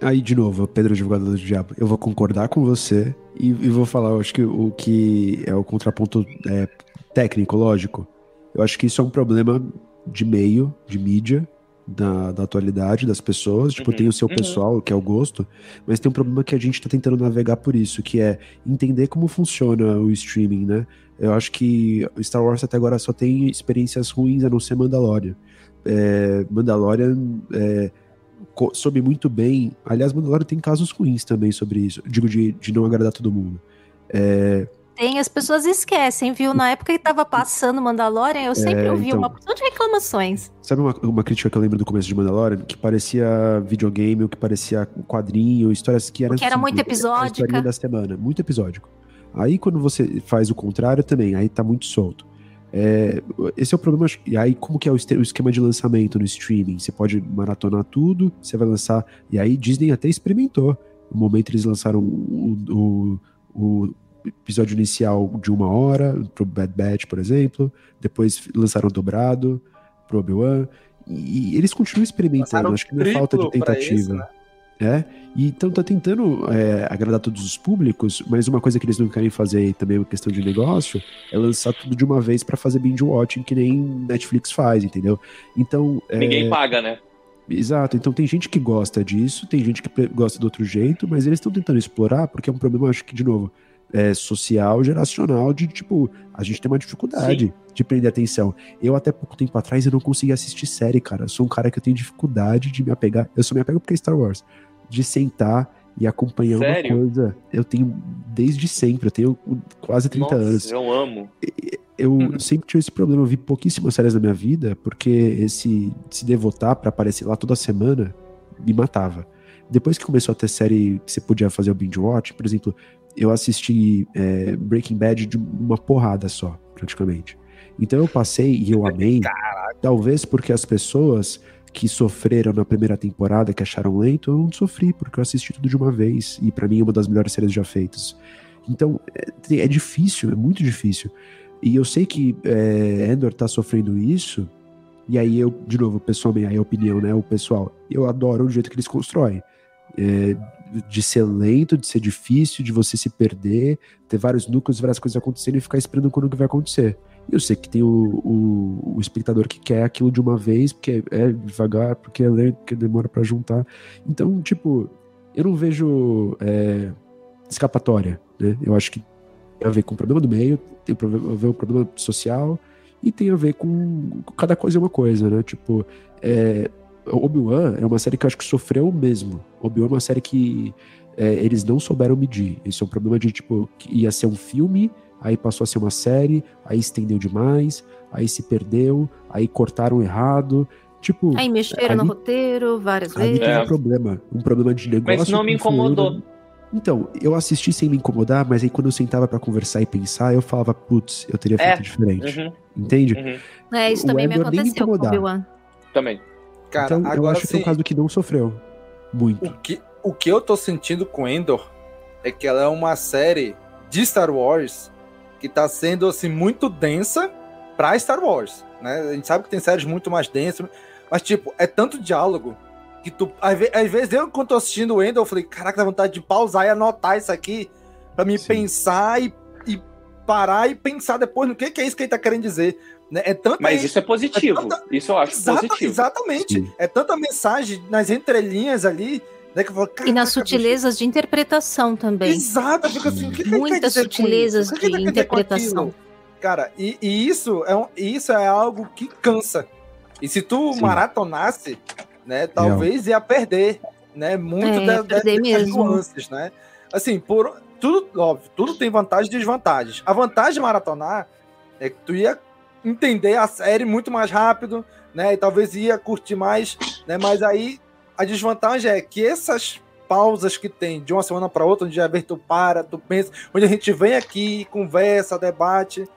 Aí, de novo, Pedro Advogado do Diabo, eu vou concordar com você e, e vou falar, eu acho que o que é o contraponto é, técnico, lógico. Eu acho que isso é um problema de meio, de mídia, da, da atualidade das pessoas. Tipo, uhum, tem o seu uhum. pessoal, que é o gosto, mas tem um problema que a gente tá tentando navegar por isso, que é entender como funciona o streaming, né? Eu acho que Star Wars até agora só tem experiências ruins a não ser Mandalorian é, Mandalorian é, soube muito bem. Aliás, Mandalorian tem casos ruins também sobre isso. Digo, de, de não agradar todo mundo. É, tem, as pessoas esquecem, viu? Na época que tava passando Mandalorian, eu sempre é, ouvi então, uma porção de reclamações. Sabe uma, uma crítica que eu lembro do começo de Mandalorian? Que parecia videogame, ou que parecia quadrinho, histórias que eram. Que era muito episódica. da semana, muito episódico. Aí quando você faz o contrário também, aí tá muito solto. É, esse é o problema. E aí, como que é o esquema de lançamento no streaming? Você pode maratonar tudo, você vai lançar. E aí, Disney até experimentou. No momento, eles lançaram o, o, o episódio inicial de uma hora, pro Bad Batch, por exemplo. Depois lançaram dobrado pro Obi-Wan. E, e eles continuam experimentando. Acho que não é falta de tentativa. Esse, né? É, e então tá tentando é, agradar todos os públicos, mas uma coisa que eles não querem fazer também é uma questão de negócio é lançar tudo de uma vez para fazer binge watching que nem Netflix faz, entendeu? Então é... ninguém paga, né? Exato, então tem gente que gosta disso, tem gente que gosta do outro jeito, mas eles estão tentando explorar porque é um problema, acho que de novo, é, social, geracional, de tipo, a gente tem uma dificuldade Sim. de prender atenção. Eu, até pouco tempo atrás, eu não conseguia assistir série, cara. Eu sou um cara que eu tenho dificuldade de me apegar. Eu só me apego porque é Star Wars de sentar e acompanhar Sério? uma coisa. Eu tenho desde sempre, eu tenho quase 30 Nossa, anos. Eu amo. Eu uhum. sempre tive esse problema, eu vi pouquíssimas séries na minha vida, porque esse se devotar para aparecer lá toda semana me matava. Depois que começou a ter série que você podia fazer o binge watch, por exemplo, eu assisti é, Breaking Bad de uma porrada só, praticamente. Então eu passei e eu amei, Caraca. talvez porque as pessoas que sofreram na primeira temporada, que acharam lento, eu não sofri, porque eu assisti tudo de uma vez. E para mim é uma das melhores séries já feitas. Então, é, é, difícil, é muito difícil. E eu sei que é, Endor tá sofrendo isso. E aí eu, de novo, pessoalmente, aí a opinião, né? O pessoal, eu adoro o jeito que eles constroem. É, de ser lento, de ser difícil, de você se perder, ter vários núcleos, várias coisas acontecendo e ficar esperando quando que vai acontecer. Eu sei que tem o, o, o, espectador que quer aquilo de uma vez, porque é devagar, porque é lento, porque demora para juntar. Então, tipo, eu não vejo é, escapatória, né? Eu acho que tem a ver com o problema do meio, tem a ver com o problema social e tem a ver com cada coisa é uma coisa, né? Tipo, é, Obi-Wan é uma série que eu acho que sofreu mesmo. Obi-Wan é uma série que é, eles não souberam medir. Isso é um problema de, tipo, que ia ser um filme aí passou a ser uma série, aí estendeu demais, aí se perdeu, aí cortaram errado. Tipo, aí mexeram ali, no roteiro várias vezes. tem um é. problema, um problema de negócio. Mas não me incomodou. Então, eu assisti sem me incomodar, mas aí quando eu sentava para conversar e pensar, eu falava, putz, eu teria feito é. diferente. Uhum. Entende? Uhum. É, isso também me aconteceu com o Também. Cara, então, agora eu acho que é um caso que não sofreu muito. O que, o que eu tô sentindo com Endor é que ela é uma série de Star Wars que tá sendo assim muito densa para Star Wars, né? A gente sabe que tem séries muito mais densas, mas tipo, é tanto diálogo que tu às, vezes eu quando tô assistindo o Ender, eu falei, caraca, dá vontade de pausar e anotar isso aqui para me Sim. pensar e, parar e pensar depois no que, que é isso que ele tá querendo dizer. Né? É tanta, Mas isso é positivo. É tanta, isso eu acho exata, positivo. Exatamente. Sim. É tanta mensagem nas entrelinhas ali né, falo, e nas sutilezas de interpretação também. Exato, fica assim, que Muitas sutilezas de interpretação. Cara, e, e, isso, é um, isso é algo que cansa. E se tu Sim. maratonasse, né, talvez ia perder, né, muito é, da, dessas nuances, né? Assim, por, tudo, óbvio, tudo tem vantagens e desvantagens. A vantagem de maratonar é que tu ia entender a série muito mais rápido, né? E talvez ia curtir mais, né? Mas aí a desvantagem é que essas pausas que tem de uma semana para outra, onde vez tu para, tu pensa, onde a gente vem aqui, conversa, debate,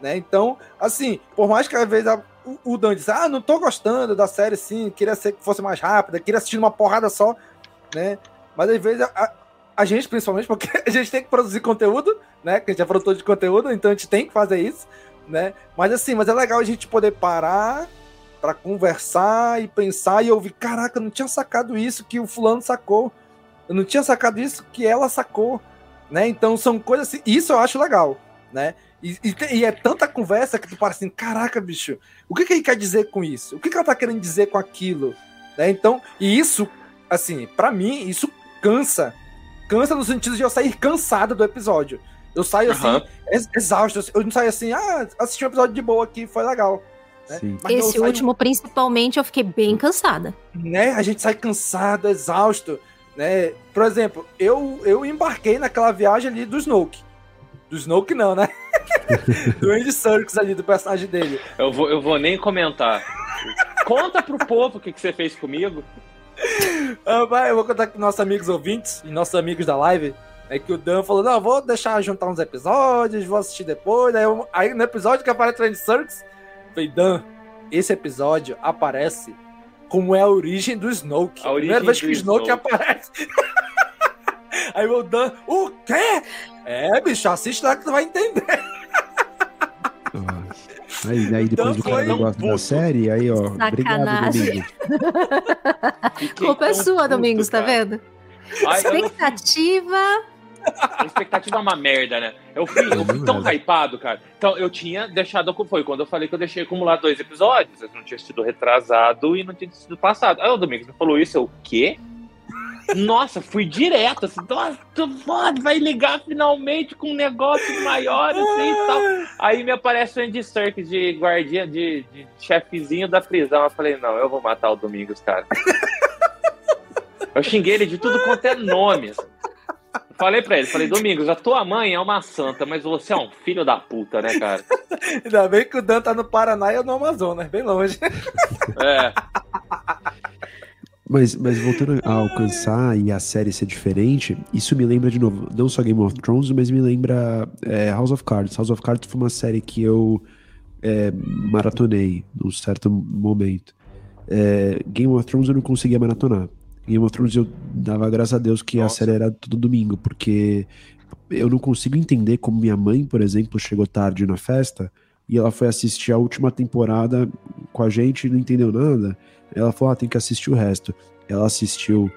né? Então, assim, por mais que às vezes a, o, o Dan diz, ah, não tô gostando da série, sim, queria ser que fosse mais rápida, queria assistir uma porrada só, né? Mas às vezes a, a gente, principalmente, porque a gente tem que produzir conteúdo, né? Que a gente é produtor de conteúdo, então a gente tem que fazer isso, né? Mas assim, mas é legal a gente poder parar para conversar e pensar e ouvir, caraca, eu não tinha sacado isso que o fulano sacou. Eu não tinha sacado isso que ela sacou, né? Então são coisas assim, isso eu acho legal, né? E, e, e é tanta conversa que tu para assim, caraca, bicho, o que, que ele quer dizer com isso? O que, que ela tá querendo dizer com aquilo? Né? Então, e isso, assim, para mim, isso cansa cansa no sentido de eu sair cansado do episódio. Eu saio uhum. assim, exausto. Eu não saio assim, ah, assisti um episódio de boa aqui, foi legal. Né? Esse saio... último, principalmente, eu fiquei bem cansada. Né? A gente sai cansado, exausto. Né? Por exemplo, eu, eu embarquei naquela viagem ali do Snoke. Do Snoke não, né? do Andy Serkis ali, do personagem dele. Eu vou, eu vou nem comentar. Conta pro povo o que, que você fez comigo. Ah, eu vou contar com nossos amigos ouvintes e nossos amigos da live. É que o Dan falou: Não, vou deixar juntar uns episódios, vou assistir depois. Aí, eu, aí no episódio que aparece o Circus, falei: Dan, esse episódio aparece como é a origem do Snoke. A Primeira vez que o Snoke, Snoke. aparece. aí o Dan: O quê? É, bicho, assiste lá que tu vai entender. Aí, aí depois então, do cara não gosta da série, aí ó, Sacanagem. obrigado, Culpa é sua, Domingos, tá vendo? Ai, expectativa. A expectativa é uma merda, né? Eu fui, eu fui tão hypado, cara. Então, eu tinha deixado. Foi quando eu falei que eu deixei acumular dois episódios. Eu não tinha sido retrasado e não tinha sido passado. Aí o Domingos me falou isso, eu, o quê? Nossa, fui direto, assim, nossa, foda, vai ligar finalmente com um negócio maior, assim e tal. Aí me aparece o Andy Serkis de guardia, de, de chefezinho da prisão. Eu falei, não, eu vou matar o Domingos, cara. Eu xinguei ele de tudo quanto é nome. Assim. Falei pra ele, falei, Domingos, a tua mãe é uma santa, mas você é um filho da puta, né, cara? Ainda bem que o Dan tá no Paraná e eu no Amazonas, bem longe. É. Mas, mas voltando a alcançar e a série ser diferente, isso me lembra de novo, não só Game of Thrones, mas me lembra é, House of Cards. House of Cards foi uma série que eu é, maratonei num certo momento. É, Game of Thrones eu não conseguia maratonar. Game of Thrones eu dava graças a Deus que Nossa. a série era todo domingo, porque eu não consigo entender como minha mãe, por exemplo, chegou tarde na festa e ela foi assistir a última temporada com a gente e não entendeu nada. Ela falou: ah, tem que assistir o resto. Ela assistiu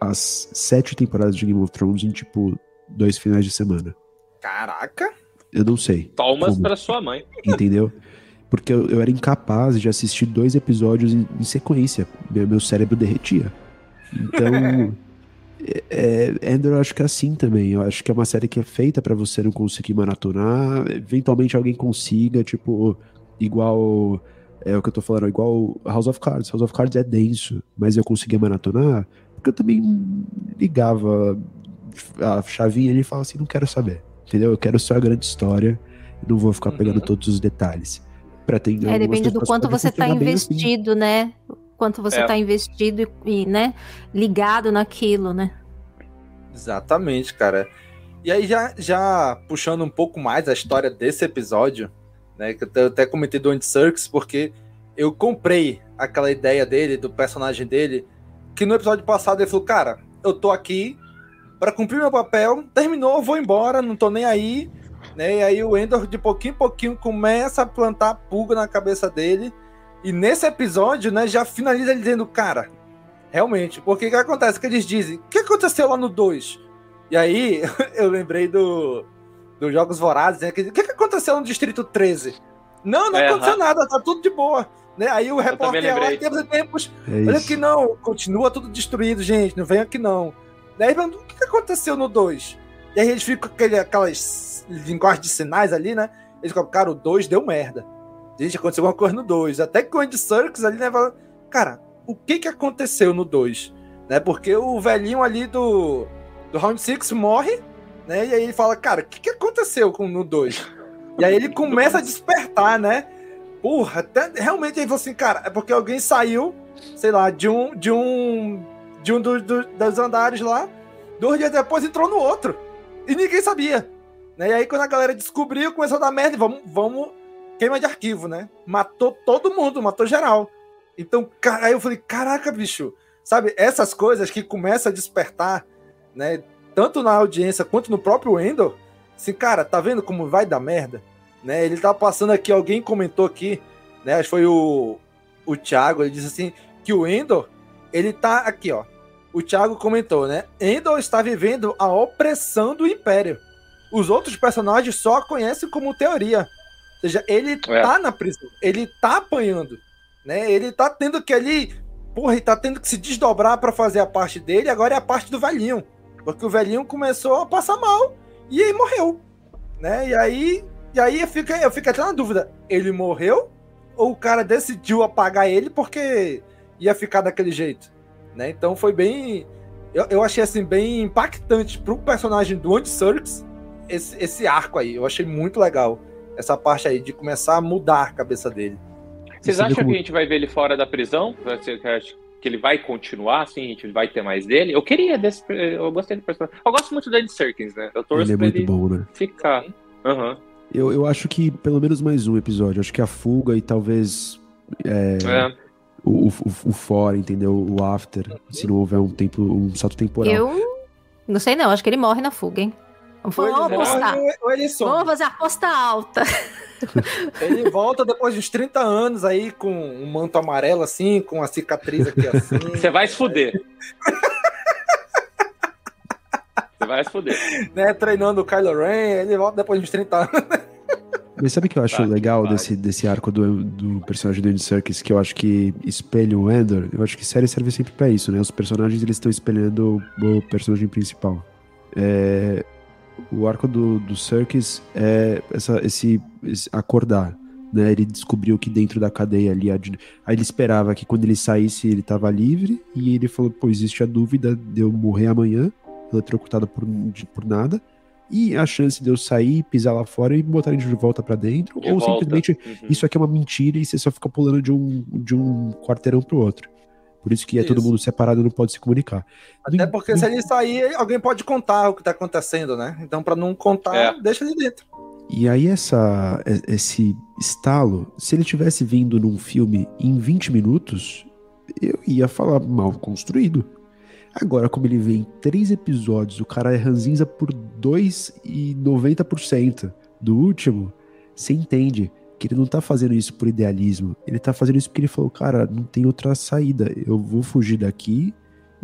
as sete temporadas de Game of Thrones em, tipo, dois finais de semana. Caraca! Eu não sei. Palmas para sua mãe. Entendeu? Porque eu, eu, era incapaz de assistir dois episódios em, em sequência. Meu, meu, cérebro derretia. Então. é, é, Andor eu acho que é assim também. Eu acho que é uma série que é feita para você não conseguir maratonar. Eventualmente alguém consiga, tipo, igual é o que eu tô falando, igual House of Cards. House of Cards é denso, mas eu conseguia maratonar porque eu também ligava a chavinha e fala assim: não quero saber, entendeu? Eu quero só a grande história, não vou ficar pegando uhum. todos os detalhes. Pra ter é, depende do quanto você tá assim. investido, assim. né? Quanto você é. tá investido e, e, né, ligado naquilo, né? Exatamente, cara. E aí, já, já puxando um pouco mais a história desse episódio, né? Que eu até comentei do Andy Serkis, porque eu comprei aquela ideia dele, do personagem dele, que no episódio passado ele falou, cara, eu tô aqui para cumprir meu papel, terminou, vou embora, não tô nem aí, né? E aí o Endor, de pouquinho em pouquinho, começa a plantar pulga na cabeça dele, e nesse episódio, né, já finaliza ele dizendo, cara, realmente, porque o que acontece? Que eles dizem, o que aconteceu lá no 2? E aí, eu lembrei do dos Jogos Vorazes, né? O que, que aconteceu no Distrito 13? Não, não é, aconteceu nada, tá tudo de boa. Né? Aí o repórter lá, em tempos e tempos, é olha que não, continua tudo destruído, gente, não vem aqui não. Daí, o que, que aconteceu no 2? E aí eles ficam com aquele, aquelas linguagens de sinais ali, né? Eles ficam, cara, o 2 deu merda. Gente, aconteceu alguma coisa no 2. Até que o Andy Serkis ali, né, fala, cara, o que que aconteceu no 2? Né? Porque o velhinho ali do, do Round 6 morre, né? E aí ele fala, cara, o que, que aconteceu com no 2? E aí ele começa a despertar, né? Porra, até, realmente aí assim, cara, é porque alguém saiu, sei lá, de um de um de um do, do, dos andares lá, dois dias depois entrou no outro. E ninguém sabia. Né? E aí quando a galera descobriu, começou a dar merda, vamos, vamos queima de arquivo, né? Matou todo mundo, matou geral. Então, cara, aí eu falei, caraca, bicho, sabe, essas coisas que começam a despertar, né, tanto na audiência quanto no próprio Endor, assim, cara, tá vendo como vai dar merda? Né? Ele tá passando aqui, alguém comentou aqui, né? Acho que foi o, o Thiago, ele disse assim, que o Endor, ele tá aqui, ó. O Thiago comentou, né? Endor está vivendo a opressão do Império. Os outros personagens só conhecem como teoria. Ou seja, ele é. tá na prisão, ele tá apanhando, né? Ele tá tendo que ali, porra, ele tá tendo que se desdobrar para fazer a parte dele, agora é a parte do velhinho. Porque o velhinho começou a passar mal e aí morreu. Né? E aí, e aí eu, fico, eu fico até na dúvida: ele morreu? Ou o cara decidiu apagar ele porque ia ficar daquele jeito? Né? Então foi bem. Eu, eu achei assim, bem impactante pro personagem do Andy Serkis esse, esse arco aí. Eu achei muito legal. Essa parte aí de começar a mudar a cabeça dele. Vocês acham que a gente vai ver ele fora da prisão? Que ele vai continuar, assim, a gente vai ter mais dele. Eu queria desse. Eu gostei do personagem. Eu gosto muito dele Serkins, né? Eu torço ele é muito ele bom, né? ficar. Uhum. Eu, eu acho que pelo menos mais um episódio. Acho que a fuga e talvez. É, é. O, o, o fora, entendeu? O after. Se não houver um tempo, um salto temporal. Eu não sei não, acho que ele morre na fuga, hein? Vamos apostar. Ou ele Vamos fazer aposta alta. Ele volta depois de uns 30 anos aí com um manto amarelo assim, com a cicatriz aqui assim. Você vai se fuder. Você vai se fuder. Né, treinando o Kylo Ren, ele volta depois de uns 30 anos. Mas sabe o que eu acho legal desse, desse arco do, do personagem do Andy Serkis, que eu acho que espelha o Endor? Eu acho que série serve sempre para isso, né? Os personagens, eles estão espelhando o personagem principal. É, o arco do, do Serkis é essa, esse, esse acordar. Né, ele descobriu que dentro da cadeia ali, aí ele esperava que quando ele saísse ele estava livre, e ele falou: pô, existe a dúvida de eu morrer amanhã, eletrocutado por, por nada, e a chance de eu sair, pisar lá fora e botar ele de volta para dentro, de ou volta. simplesmente uhum. isso aqui é uma mentira e você só fica pulando de um, de um quarteirão pro outro. Por isso que é isso. todo mundo separado e não pode se comunicar. Até porque do... se ele sair, alguém pode contar o que tá acontecendo, né? Então, para não contar, é. deixa ele dentro. E aí, essa, esse estalo, se ele tivesse vindo num filme em 20 minutos, eu ia falar mal construído. Agora, como ele vem em três episódios, o cara é ranzinza por 2,90% do último, você entende que ele não tá fazendo isso por idealismo. Ele tá fazendo isso porque ele falou, cara, não tem outra saída. Eu vou fugir daqui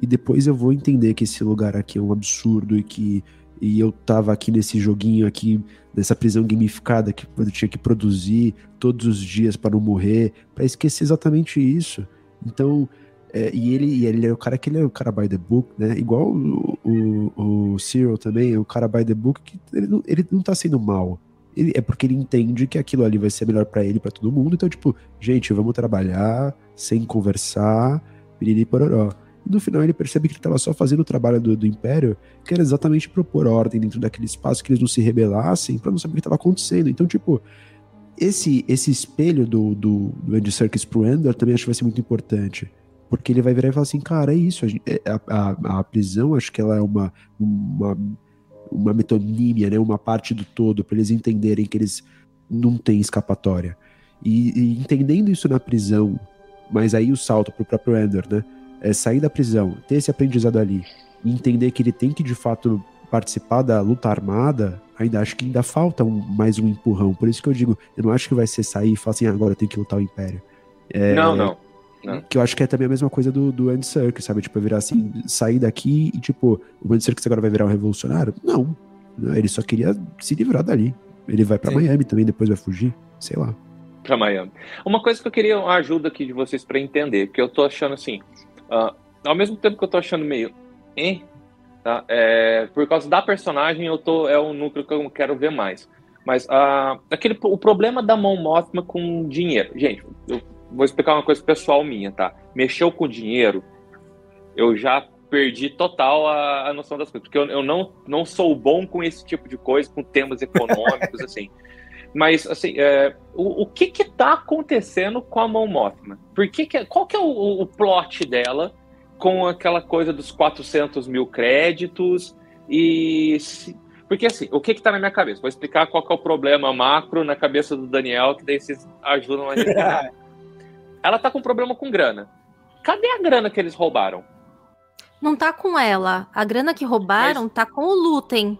e depois eu vou entender que esse lugar aqui é um absurdo e que e eu tava aqui nesse joguinho aqui, nessa prisão gamificada que eu tinha que produzir todos os dias para não morrer, para esquecer exatamente isso. Então, é, e ele, e ele é o cara que ele é o cara by the book, né? Igual o, o, o Cyril também, é o cara by the book que ele não, ele não tá sendo mal ele, é porque ele entende que aquilo ali vai ser melhor para ele, para todo mundo. Então, tipo, gente, vamos trabalhar sem conversar, piriri pororó. E no final ele percebe que ele estava só fazendo o trabalho do, do, Império, que era exatamente propor ordem dentro daquele espaço, que eles não se rebelassem, para não saber o que estava acontecendo. Então, tipo, esse esse espelho do, do, do Andy Serkis pro Endor também acho que vai ser muito importante. Porque ele vai virar e falar assim, cara, é isso. É, a, a, a prisão, acho que ela é uma, uma uma metonímia, né, uma parte do todo, para eles entenderem que eles não têm escapatória. E, e, entendendo isso na prisão, mas aí o salto para o próprio Ender, né, é sair da prisão, ter esse aprendizado ali, e entender que ele tem que de fato participar da luta armada, ainda acho que ainda falta um, mais um empurrão. Por isso que eu digo, eu não acho que vai ser sair e falar assim, ah, agora tem que lutar o Império. É, não, não. Não. Que eu acho que é também a mesma coisa do, do Andy Serkis, sabe? Tipo, virar assim, sair daqui e, tipo, o Andy Serkis agora vai virar um revolucionário? Não. Ele só queria se livrar dali. Ele vai para Miami também, depois vai fugir, sei lá. Pra Miami. Uma coisa que eu queria uma ajuda aqui de vocês para entender, porque eu tô achando assim, uh, ao mesmo tempo que eu tô achando meio, hein? Tá? É, por causa da personagem, eu tô, é um núcleo que eu quero ver mais. Mas uh, aquele, o problema da mão Mothma com dinheiro. Gente, eu vou explicar uma coisa pessoal minha, tá? Mexeu com dinheiro, eu já perdi total a, a noção das coisas, porque eu, eu, não, não sou bom com esse tipo de coisa, com temas econômicos, assim. Mas, assim, é, o, o que que tá acontecendo com a Mon Mothma? Por que que, qual que é o, o plot dela com aquela coisa dos 400 mil créditos e... Se, porque, assim, o que que tá na minha cabeça? Vou explicar qual que é o problema macro na cabeça do Daniel, que daí vocês ajudam a gente. Ela tá com problema com grana. Cadê a grana que eles roubaram? Não tá com ela. A grana que roubaram Mas... tá com o Lutem.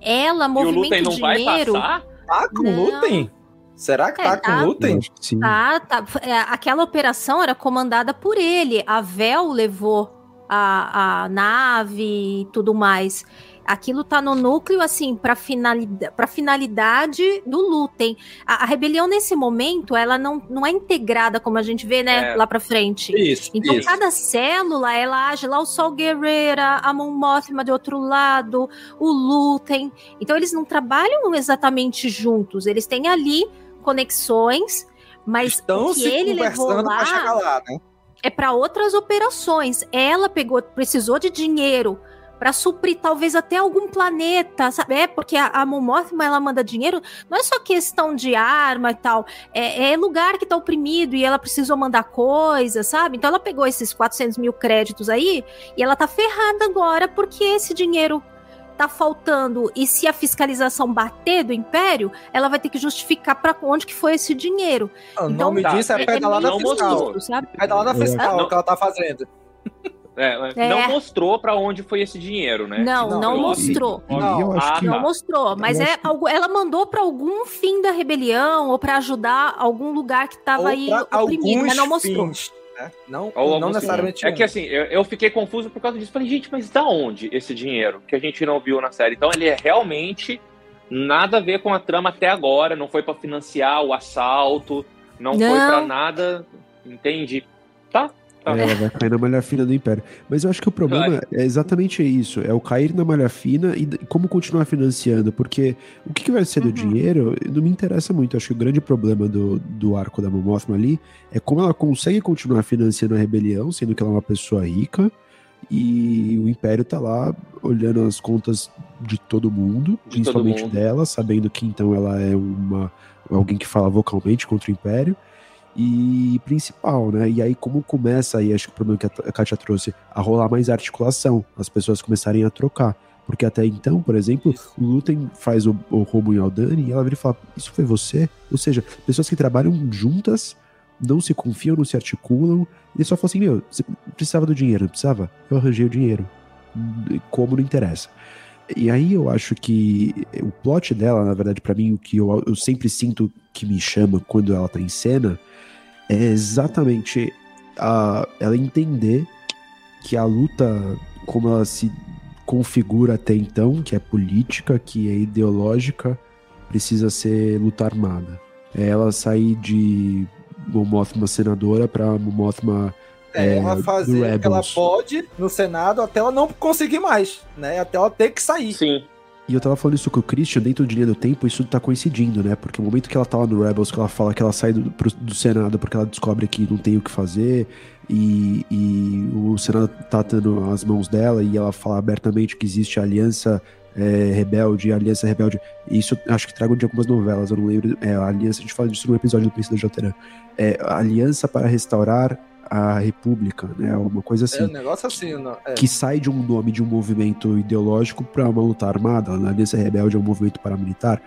Ela movimenta o Lutem não dinheiro. Vai passar? Tá com o Lutem? Será que é, tá, tá com Lutem? Sim. Tá, tá. É, aquela operação era comandada por ele. A Vel levou a, a nave e tudo mais. Aquilo tá no núcleo, assim, para finalidade, pra finalidade do Lutem. A, a, rebelião, nesse momento, ela não, não é integrada, como a gente vê, né, é. lá pra frente. Isso, então, isso. cada célula, ela age lá, o Sol Guerreira, a Mon Mothma de outro lado, o Lutem. Então, eles não trabalham exatamente juntos. Eles têm ali conexões, mas Estão o que ele levou lá... lá né? É para outras operações. Ela pegou, precisou de dinheiro para suprir talvez até algum planeta, sabe? É porque a, a Momothma, ela manda dinheiro, não é só questão de arma e tal, é, é, lugar que tá oprimido e ela precisou mandar coisa, sabe? Então ela pegou esses 400 mil créditos aí e ela tá ferrada agora porque esse dinheiro tá faltando e se a fiscalização bater do Império, ela vai ter que justificar para onde que foi esse dinheiro. O então, nome disso é, é pedalada é fiscal. Sabe? Pedalada fiscal que ela tá fazendo. É, é. Não mostrou para onde foi esse dinheiro, né? Não, não, não mostrou. Não, ah, não mostrou. Mas é algo, ela mandou para algum fim da rebelião ou para ajudar algum lugar que estava aí oprimido, mas não mostrou. Fins. Né? Não, ou, não necessariamente. É que assim, eu, eu, fiquei confuso por causa disso. Falei, gente, mas da onde esse dinheiro que a gente não viu na série? Então ele é realmente nada a ver com a trama até agora. Não foi para financiar o assalto, não, não. foi para nada. Entende? Tá, Tá. Ela vai cair na malha fina do Império. Mas eu acho que o problema vai. é exatamente isso: é o cair na malha fina e como continuar financiando. Porque o que, que vai ser uhum. do dinheiro não me interessa muito. Eu acho que o grande problema do, do arco da Momothma ali é como ela consegue continuar financiando a rebelião, sendo que ela é uma pessoa rica. E o Império tá lá olhando as contas de todo mundo, de principalmente todo mundo. dela, sabendo que então ela é uma alguém que fala vocalmente contra o Império e principal, né? E aí, como começa aí, acho que o problema que a Kátia trouxe, a rolar mais articulação, as pessoas começarem a trocar. Porque até então, por exemplo, o Lutem faz o, o roubo em Aldani e ela vira e fala: Isso foi você? Ou seja, pessoas que trabalham juntas, não se confiam, não se articulam, e só falam assim: Meu, você precisava do dinheiro, não precisava? Eu arranjei o dinheiro. Como não interessa. E aí eu acho que o plot dela, na verdade, para mim, o que eu, eu sempre sinto que me chama quando ela tá em cena é exatamente a, ela entender que a luta, como ela se configura até então, que é política, que é ideológica, precisa ser luta armada. É ela sair de Momothma senadora para Momothma é, é, ela fazer o que ela pode no Senado até ela não conseguir mais, né? Até ela ter que sair. Sim. E eu tava falando isso com o Christian, dentro de linha do tempo, isso tá coincidindo, né? Porque o momento que ela tá lá no Rebels, que ela fala que ela sai do, pro, do Senado porque ela descobre que não tem o que fazer, e, e o Senado tá tendo as mãos dela, e ela fala abertamente que existe a aliança é, rebelde, a aliança rebelde. Isso acho que trago de algumas novelas, eu não lembro. É, a aliança, a gente fala disso num episódio do Príncipe da Joteran. É, aliança para restaurar a República, né? Uma coisa assim. É um negócio assim, não, é. Que sai de um nome de um movimento ideológico para uma luta armada. A Aliança Rebelde é um movimento paramilitar.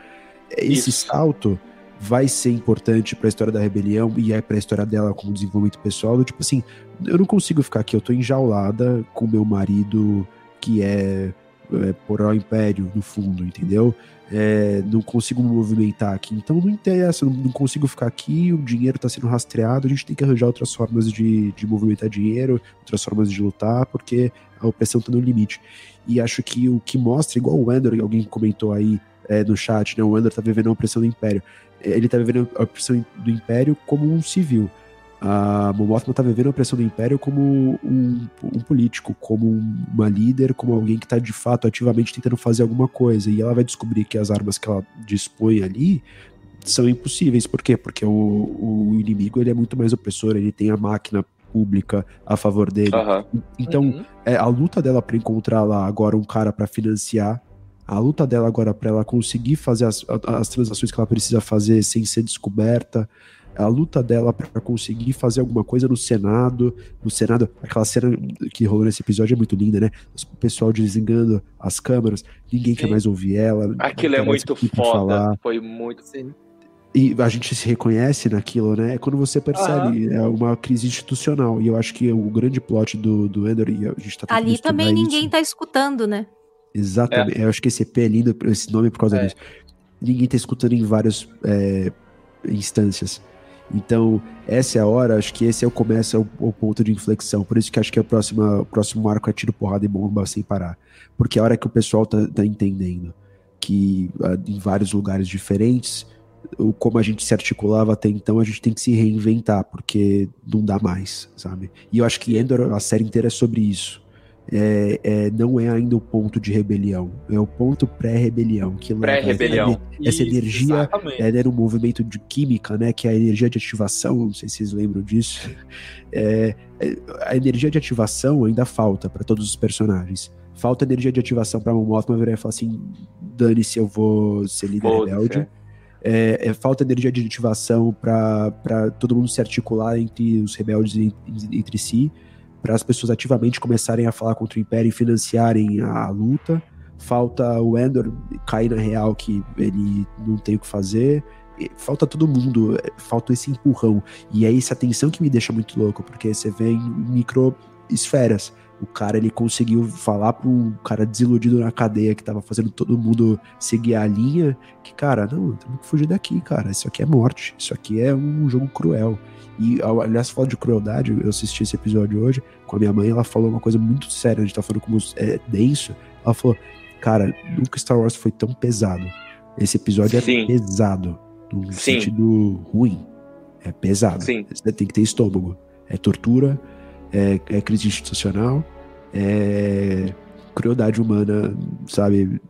Esse Isso. salto vai ser importante para a história da rebelião e é para a história dela como desenvolvimento pessoal. Do, tipo assim, eu não consigo ficar aqui, eu tô enjaulada com meu marido que é, é por ao império no fundo, entendeu? é, não consigo me movimentar aqui. Então não interessa, não, não, consigo ficar aqui, o dinheiro está sendo rastreado, a gente tem que arranjar outras formas de, de movimentar dinheiro, outras formas de lutar, porque a opressão está no limite. E acho que o que mostra, igual o Ender, alguém comentou aí é, no chat, né, o Ender está vivendo a opressão do Império. Ele está vivendo a opressão do Império como um civil a Momothma está vivendo a pressão do Império como um, um político, como uma líder, como alguém que está de fato ativamente tentando fazer alguma coisa. E ela vai descobrir que as armas que ela dispõe ali são impossíveis. Por quê? Porque o, o inimigo ele é muito mais opressor, ele tem a máquina pública a favor dele. Uhum. Então, Uhum. é, a luta dela pra encontrar lá agora um cara pra financiar, a luta dela agora pra ela conseguir fazer as, as transações que ela precisa fazer sem ser descoberta, a luta dela pra conseguir fazer alguma coisa no Senado, no Senado, aquela cena que rolou nesse episódio é muito linda, né? O pessoal desligando as câmeras, ninguém quer mais ouvir ela. Aquilo é muito foda. falar. Foi muito. E a gente se reconhece naquilo, né? É quando você percebe, é uma crise institucional. E eu acho que o grande plot do, do Ender, e a gente tá Ali também ninguém isso. tá escutando, né? Exatamente. Eu acho que esse EP é lindo, esse nome é por causa É. disso. Ninguém tá escutando em várias é, instâncias. Então, essa é a hora, acho que esse é o começo, é o, o ponto de inflexão. Por isso que acho que a próxima, o próximo arco é tiro, porrada e bomba sem parar. Porque é a hora que o pessoal tá, tá entendendo que ah, em vários lugares diferentes, o, como a gente se articulava até então, a gente tem que se reinventar, porque não dá mais, sabe? E eu acho que Endor, a série inteira é sobre isso. É, é, não é ainda o ponto de rebelião, é o ponto pré-rebelião. que leva Pré-rebelião. Essa, essa energia exatamente. é, era um movimento de química, né? Que é a energia de ativação, não sei se vocês lembram disso. É, a energia de ativação ainda falta para todos os personagens. Falta energia de ativação para Momothma virar e falar assim: dane-se, eu vou ser líder rebelde. é. É, é falta energia de ativação para todo mundo se articular entre os rebeldes entre si, para as pessoas ativamente começarem a falar contra o Império e financiarem a, luta. Falta o Endor cair na real que ele não tem o que fazer. Falta todo mundo, é, falta esse empurrão. E é essa tensão que me deixa muito louco, porque você vê em micro esferas. O cara ele conseguiu falar um cara desiludido na cadeia que tava fazendo todo mundo seguir a linha, que cara, não, temos que fugir daqui, cara. Isso aqui é morte, isso aqui é um jogo cruel. E aliás, falando de crueldade, eu assisti esse episódio hoje com a minha mãe, ela falou uma coisa muito séria, a gente tá falando como é denso. Ela falou, cara, nunca Star Wars foi tão pesado. Esse episódio Sim. é pesado, num Sim. sentido ruim. É pesado. Sim. Você tem que ter estômago. É tortura, é, é crise institucional, é crueldade humana, sabe?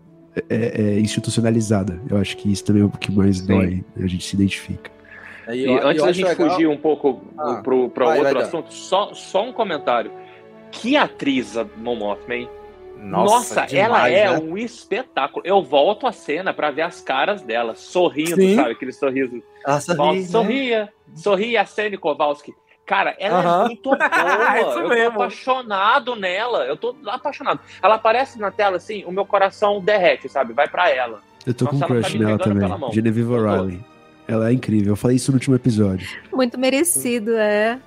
É, é institucionalizada. Eu acho que isso também é o que mais dói. A gente se identifica. E antes da gente fugir um pouco Ah, vai, outro assunto, só, só um comentário. Que atriz a Mon Mothma, hein? Nossa, ela demais, é né? um espetáculo. Eu volto à cena pra ver as caras dela, sorrindo, Sim. sabe? Aquele sorriso. Ela sorri, Nossa, né? sorria, sorria a Sene Kowalski. Cara, ela é muito boa. Isso eu mesmo. tô apaixonado nela. Eu tô apaixonado. Ela aparece na tela assim, o meu coração derrete, sabe? Vai pra ela. Eu tô Nossa, com um tá crush me nela também. Genevieve O'Reilly. Ela é incrível. Eu falei isso no último episódio. Muito merecido, é.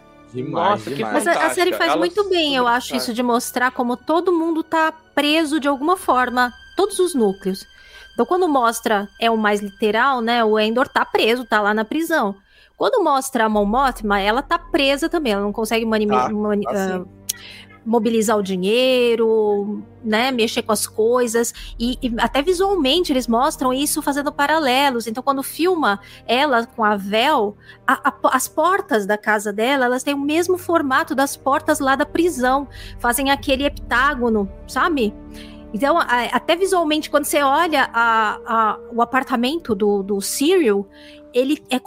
Nossa, que Mas a, a série faz Ela muito bem, eu acho, isso de mostrar como todo mundo tá preso de alguma forma, todos os núcleos. Então, quando mostra é o mais literal, né? O Endor tá preso, tá lá na prisão. Quando mostra a Mon Mothma, ela tá presa também, ela não consegue mani- Tá, mani- tá sim. mobilizar o dinheiro, né, mexer com as coisas e, e até visualmente eles mostram isso fazendo paralelos. Então, quando filma ela com a Vel, a- a- as portas da casa dela, elas têm o mesmo formato das portas lá da prisão, fazem aquele heptágono, sabe? Então, até visualmente, quando você olha a- a- o apartamento do, do Cyril, ele é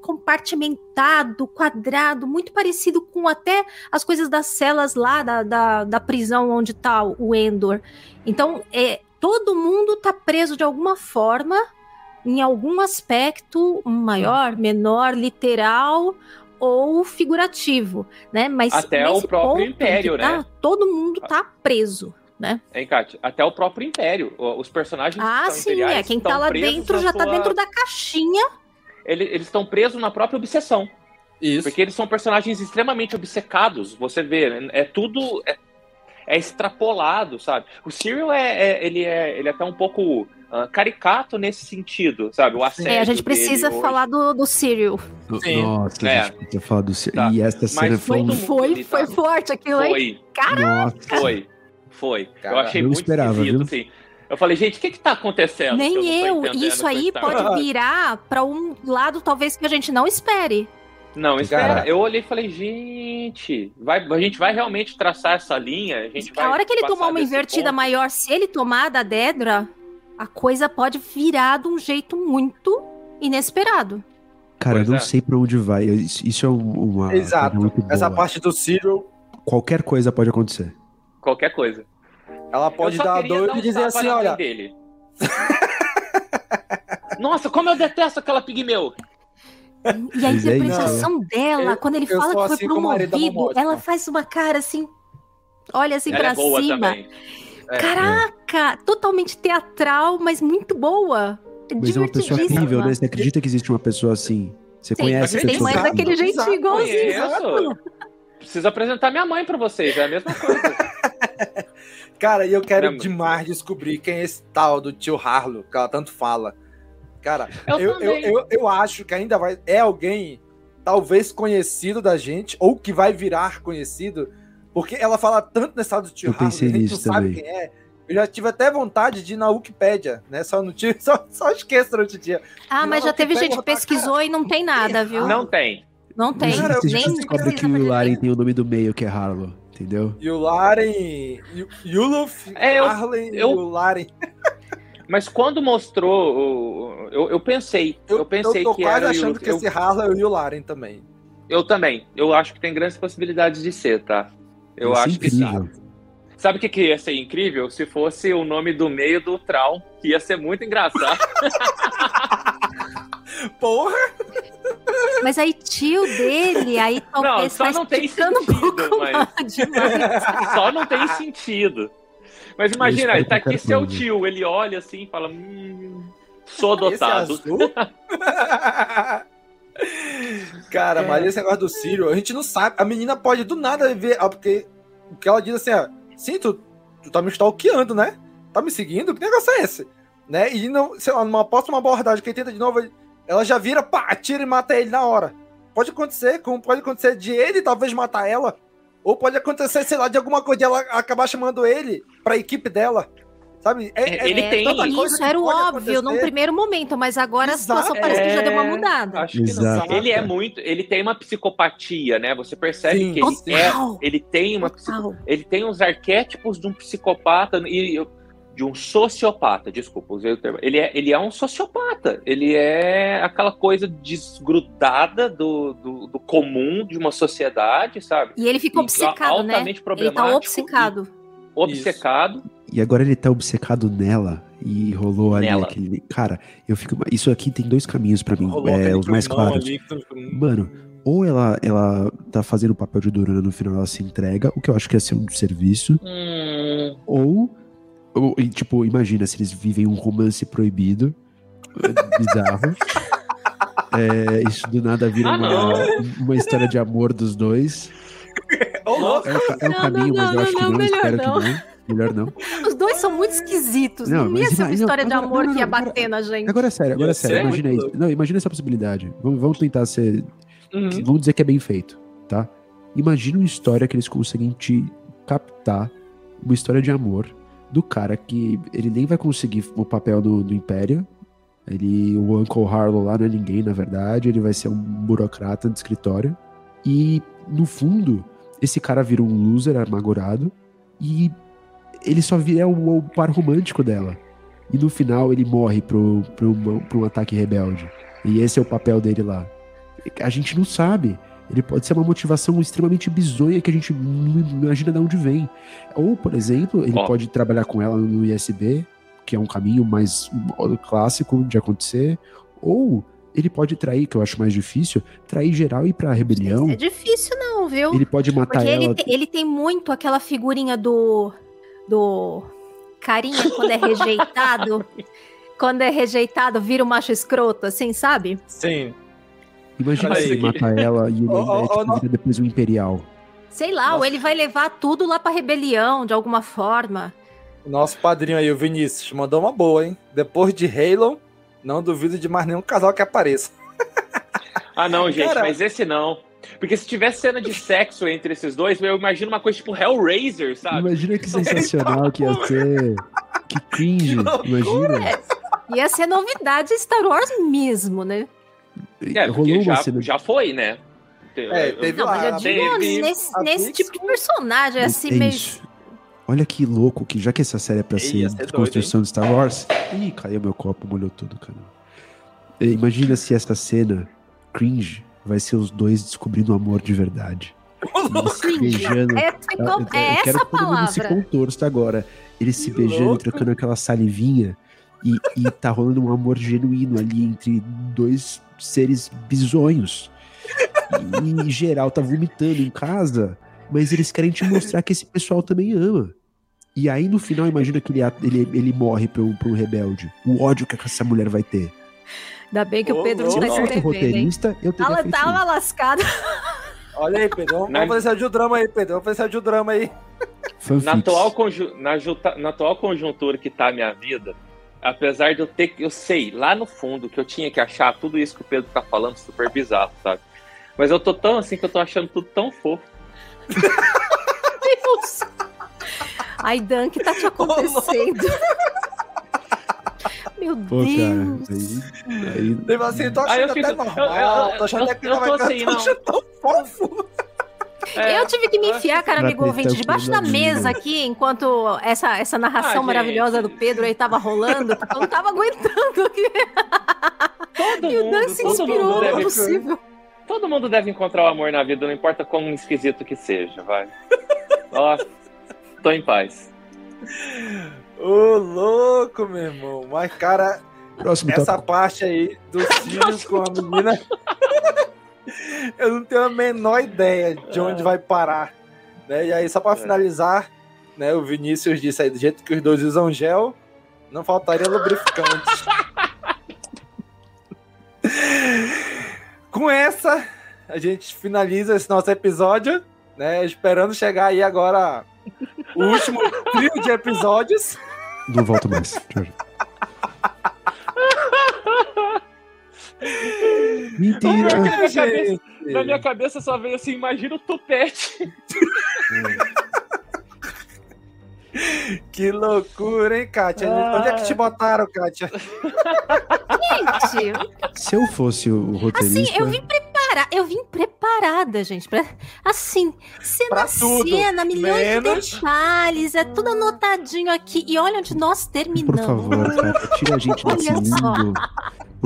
compartimentado, quadrado, muito parecido com até as coisas das celas lá da, da, da prisão onde tá o Endor. Então, é, todo mundo tá preso de alguma forma, em algum aspecto maior, menor, literal ou figurativo, né? Mas Até o próprio Império, tá, né? Todo mundo tá preso, né? Hein, Kátia? Até o próprio Império. Os personagens Ah, sim, é. Quem estão tá lá dentro já tá sua- dentro da caixinha. Ele- Eles estão presos na própria obsessão. Isso. Porque eles são personagens extremamente obcecados. Você vê, né? é tudo. É, é extrapolado, sabe? O Cyril é, é- ele é, ele é até um pouco ah, caricato nesse sentido, sabe? O assédio É, a gente precisa hoje. falar do, do Cyril. Nossa, É. a gente podia falar do Cir- Tá. E essa cena Mas foi. Foi, foi forte aquilo, hein? Foi, Caraca! foi, foi. Eu Cara, achei eu muito esperava, esquisito, viu? assim. Eu falei, gente, o que que tá acontecendo? Nem eu. entendendo Isso aí história? pode virar pra um lado talvez que a gente não espere. Não, espera. Cara. Eu olhei e falei, gente, vai, a gente vai realmente traçar essa linha? A, gente vai a hora que ele tomar uma invertida ponto? maior, se ele tomar da Dedra, a coisa pode virar de um jeito muito inesperado. Cara, eu Pois não é. sei pra onde vai. Isso, isso é um- uma. Exato. coisa muito Essa parte do Cyril, Qualquer coisa pode acontecer. Qualquer coisa. ela pode dar doido dar um e dizer assim, olha, Dele. Nossa, como eu detesto aquela pigmeu. E a Mas é interpretação dela, Eu- quando ele fala que foi assim promovido, ela faz uma cara assim, olha assim Ela pra é boa cima. também. É. Caraca, totalmente teatral, mas muito boa. Mas é uma pessoa incrível, né? Você acredita que existe uma pessoa assim? Você Sim, conhece a tem pessoa? mais daquele jeitinho Exato, igualzinho. Preciso apresentar minha mãe pra vocês, é a mesma coisa. Cara, e eu quero Caramba. demais descobrir quem é esse tal do tio Harlow, que ela tanto fala. Cara, Eu eu, eu, eu, eu acho que ainda vai. É alguém, talvez conhecido da gente, ou que vai virar conhecido, porque ela fala tanto nesse tal do tio Eu Harlow, pensei que a gente nisso não sabe também. quem é. Eu já tive até vontade de ir na Wikipédia, né? Só não tive, só, só esqueço durante o dia. Ah, mas já teve gente que pesquisou e não tem nada, viu? Não tem. Não tem. Cara, nem- descobre que o Laren tem o nome do meio, que é Harlow, entendeu? E o Laren. Yu- Yuluf, É, eu- Arlen eu- e o Laren. Mas quando mostrou, o- eu, eu pensei, eu, pensei eu tô que quase era o achando que eu, esse Harlow é o Laren também. eu também. Eu acho que tem grandes possibilidades de ser, tá? Eu Isso é acho que sim. Sabe o que, que ia ser incrível? Se fosse o nome do meio do Traum, que ia ser muito engraçado. Porra! Mas aí tio dele, aí talvez só tá não tem um sentido, pouco mas- demais. Só não tem sentido. Mas imagina, ele tá aqui seu coisa. tio, ele olha assim e fala: Hum, sou Esse adotado. azul? Cara, mas esse negócio do Círio, a gente não sabe. A menina pode do nada ver. ah, Porque o que ela diz assim, ó. Sim, tu, tu tá me stalkeando, né? Tá me seguindo? Que negócio é esse? Né? E não, sei lá, numa próxima abordagem que ele tenta de novo, ele- ela já vira, pá, atira e mata ele na hora. Pode acontecer, como pode acontecer de ele talvez matar ela. Ou pode acontecer, sei lá, de alguma coisa de ela acabar chamando ele pra equipe dela. Sabe? É, Ele é tem- Isso que era o óbvio num acontecer. primeiro momento, mas agora a situação Exato. parece que já deu uma É, mudada. Acho que Exato. não. Ele é muito. Ele tem uma psicopatia, né? Você percebe Sim, que ele é. Ele tem uma. psico-. Ele tem os arquétipos de um psicopata e de um sociopata, desculpa, usei o termo. Ele é, ele é um sociopata. Ele é aquela coisa desgrudada do, do, do comum de uma sociedade, sabe? E ele ficou E obcecado, né? altamente Ele tá problemático obcecado. Obcecado. E agora ele tá obcecado nela e rolou ali Nela. aquele. Cara, eu fico. Isso aqui tem dois caminhos pra mim, Rolou é, os mais claros. ali tu- Mano, ou ela, ela tá fazendo o papel de Durana no final ela se entrega, o que eu acho que ia ser um serviço, Hum, ou e, tipo, imagina se eles vivem um romance proibido, é, bizarro. É, isso do nada vira Ah, uma, uma história de amor dos dois. Louco. É o, é o Não, caminho, não, mas eu não, acho que não, espero não. que não. Melhor não. Os dois são muito esquisitos. Não, Não, ia ser uma história de agora- amor não, que ia agora- bater na gente. Agora é sério, agora é sério. Imagina isso. Não, imagina essa possibilidade. Vamos, vamos tentar ser. Uhum. Vamos dizer que é bem feito, tá? Imagina uma história que eles conseguem te captar uma história de amor do cara que ele nem vai conseguir o papel no, no Império. Ele, o Uncle Harlow lá não é ninguém, na verdade. Ele vai ser um burocrata de escritório. E, no fundo, esse cara vira um loser amargurado. E ele só vira o, o par romântico dela. E no final ele morre pro, pro, pro um ataque rebelde. E esse é o papel dele lá. A gente não sabe. Ele pode ser uma motivação extremamente bizonha que a gente não imagina de onde vem. Ou, por exemplo, ele Ó. pode trabalhar com ela no ISB, que é um caminho mais clássico de acontecer. Ou ele pode trair, que eu acho mais difícil, trair geral e ir pra rebelião. É difícil não, viu? Ele pode matar Porque ela. ele, te- ele tem muito aquela figurinha do. do. carinha quando é rejeitado. quando é rejeitado, vira um macho escroto, assim, sabe? Sim. Imagina Olha se ele aí. matar ela e ele é, tipo, ó, não. vira depois um imperial. Sei lá, ou ele vai levar tudo lá pra rebelião, de alguma forma. O nosso padrinho aí, o Vinícius, mandou uma boa, hein? Depois de Halo, não duvido de mais nenhum casal que apareça. Ah, não, gente, Cara- mas esse não. Porque se tivesse cena de sexo entre esses dois, eu imagino uma coisa tipo Hellraiser, sabe? Imagina que sensacional que ia ser. Que cringe, imagina. Ia ser novidade Star Wars mesmo, né? É, Rolou já, cena. já foi, né? É, teve Não, mas eu lá. digo teve- nesse, a nesse tipo de personagem, assim, É meio. Olha que louco que já que essa série é pra ser ser de construção de Star Wars. Ih, caiu meu copo, molhou tudo, cara. Imagina se essa cena cringe vai ser os dois descobrindo o amor de verdade. Beijando. É, eu- eu é quero essa que todo mundo se palavra. contorça agora. Eles se Que beijando e louco. trocando aquela salivinha. E, e tá rolando um amor genuíno ali entre dois seres bizonhos. E, geral tá vomitando em casa, mas eles querem te mostrar que esse pessoal também ama. E aí no final, imagina que ele, ele, ele morre pra um, pra um rebelde. O ódio que essa mulher vai ter. Ainda bem que Ô, o Pedro louco. não tá hein? roteirista, eu teria Ela tava isso. lascada. Olha aí, Pedro. Vamos, Na- vamos fazer de drama aí, Pedro. Vamos fazer de drama aí. Na atual, conju- na, juta- na atual conjuntura que tá a minha vida, apesar de eu ter que. Eu sei, lá no fundo, que eu tinha que achar tudo isso que o Pedro tá falando super bizarro, sabe? Mas eu tô tão assim que eu tô achando tudo tão fofo. Deus. Ai, Dan, o que tá te acontecendo? Meu Pô, Deus. cara, aí, aí Tipo assim, tô Aí achando eu fico- até eu- normal. eu- tô achando eu- até que eu não vai tô assim, tô não. tão fofo. É, eu tive que me enfiar, cara, amigo ouvinte, debaixo da mesa aqui, enquanto essa, essa narração Ah, maravilhosa do Pedro aí tava rolando, eu não tava aguentando aqui. todo E o Dan mundo, se todo inspirou, mundo não é deve, possível. todo mundo deve encontrar o amor na vida, não importa quão esquisito que seja, vai. Ó, tô em paz. Ô, louco, meu irmão. Mas, cara, Próximo essa tópico. parte aí dos filhos com a menina. eu não tenho a menor ideia de onde vai parar. Né? E aí, só pra finalizar, né, o Vinícius disse aí, do jeito que os dois usam gel, não faltaria lubrificante. Com essa, a gente finaliza esse nosso episódio, né? Esperando chegar aí agora o último trio de episódios. Não volto mais. Tchau, tchau. Mentira. Na minha, cabeça, na minha cabeça só veio assim, imagina o tupete. Que loucura, hein, Kátia? Ah. Onde é que te botaram, Kátia? Gente, Se eu fosse o assim, roteirista. eu vim preparar, eu vim preparada, gente, pra, assim, cena Pra a tudo, cena, milhões menos- de detalhes, é tudo anotadinho aqui, e olha onde nós Por terminamos. favor, cara, tira a gente desse Olha só.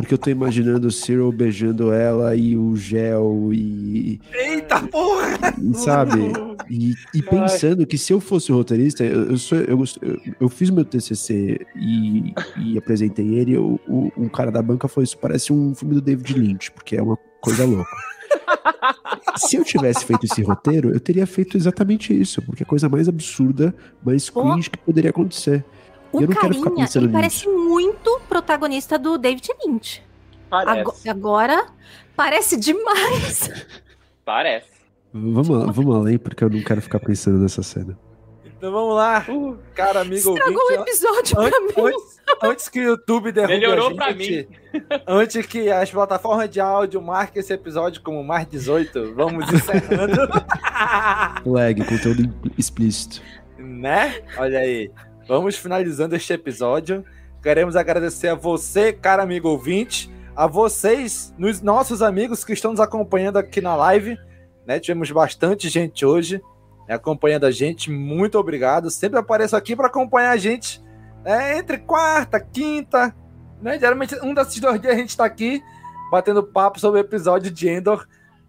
Porque eu tô imaginando o Cyril beijando ela e o gel e. Eita porra! sabe? E, e pensando que se eu fosse o roteirista, eu, eu, sou, eu, eu, eu fiz meu TCC e, e apresentei ele. O, o, um cara da banca falou: Isso parece um filme do David Lynch, porque é uma coisa louca. Se eu tivesse feito esse roteiro, eu teria feito exatamente isso, porque é a coisa mais absurda, mais cringe que poderia acontecer. O eu não quero ficar carinha, ele parece muito protagonista do David Lynch. Parece. Ago- agora, parece demais. Parece. Vamos, lá- vamos além, porque eu não quero ficar pensando nessa cena. Então vamos lá, cara amigo Estragou o ouvinte. episódio pra Antes, mim. antes, antes que o YouTube derrube Melhorou a gente, pra mim. antes que as plataformas de áudio marquem esse episódio como mais 18, vamos encerrando, Lag, conteúdo explícito. né? Olha aí. Vamos finalizando este episódio. Queremos agradecer a você, cara amigo ouvinte, a vocês, nos nossos amigos que estão nos acompanhando aqui na live. Né? Tivemos bastante gente hoje né, acompanhando a gente. Muito obrigado. Sempre apareço aqui para acompanhar a gente né, entre quarta, quinta. Né? Geralmente, um desses dois dias a gente está aqui batendo papo sobre o episódio de Endor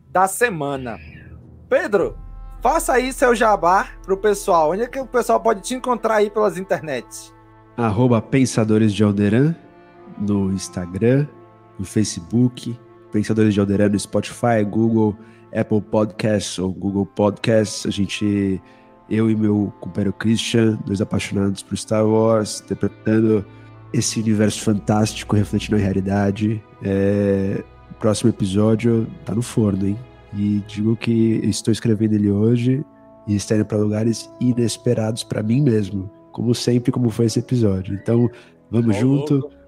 da semana. Pedro, faça aí seu jabá pro pessoal. Onde é que o pessoal pode te encontrar aí pelas internets? Arroba Pensadores de Alderan no Instagram, no Facebook, Pensadores de Alderan no Spotify, Google, Apple Podcasts ou Google Podcasts. A gente, eu e meu companheiro Christian, dois apaixonados por Star Wars, interpretando esse universo fantástico, refletindo a realidade. É, próximo episódio tá no forno, hein? E digo que estou escrevendo ele hoje e está indo para lugares inesperados para mim mesmo, como sempre, como foi esse episódio. Então, vamos Ó, junto. louco.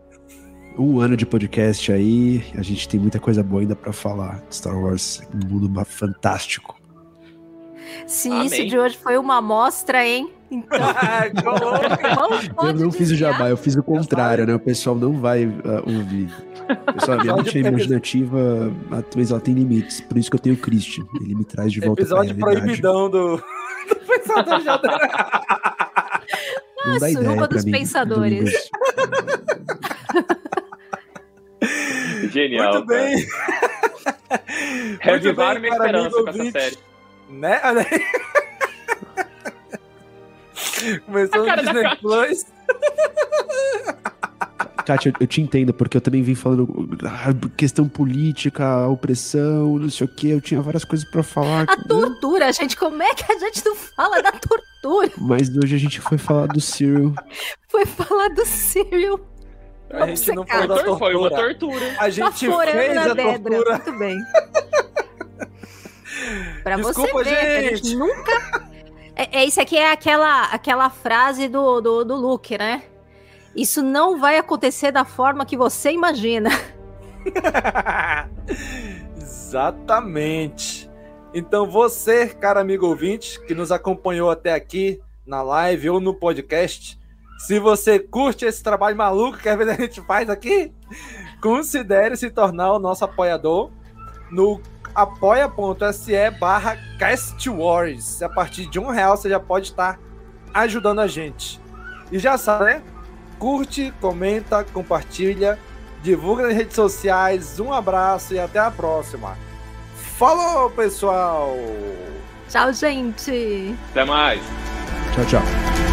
Um ano de podcast aí, a gente tem muita coisa boa ainda para falar. Star Wars, um mundo fantástico. Se Amém. isso de hoje foi uma amostra, hein? Então, não Eu não fiz o jabá, eu fiz o contrário, né? O pessoal não vai ah, ouvir. Pessoal, a minha mente é imaginativa, mas ela tem limites. Por isso que eu tenho o Christian. Ele me traz de volta Episódio pra realidade. proibidão do, do Pensador Ah, ideia suruba pra dos mim, pensadores. Genial. Muito bem. Reavivaram minha esperança com essa série. Né? Começou no Disney Kátia. Plus. Kátia, eu, te entendo, porque eu também vim falando ah, questão política, opressão, não sei o que. Eu tinha várias coisas pra falar. A tortura, gente. Como é que a gente não fala da tortura? Mas hoje a gente foi falar do Cyril. Foi falar do Cyril. A gente não falou da Foi- foi uma tortura. tortura. A gente Baforando fez a Dedra. tortura. Muito bem. pra Desculpa, você ver, gente gente. nunca... É, é, isso aqui é aquela, aquela frase do, do, do Luke, né? Isso não vai acontecer da forma que você imagina. Exatamente. Então você, cara amigo ouvinte, que nos acompanhou até aqui na live ou no podcast, se você curte esse trabalho maluco que a gente faz aqui, considere se tornar o nosso apoiador no apoia.se barra castwars. A partir de um real você já pode estar ajudando a gente. E já sabe, né? Curte, comenta, compartilha, divulga nas redes sociais. Um abraço e até a próxima. Falou, pessoal! Tchau, gente! Até mais. Tchau, tchau.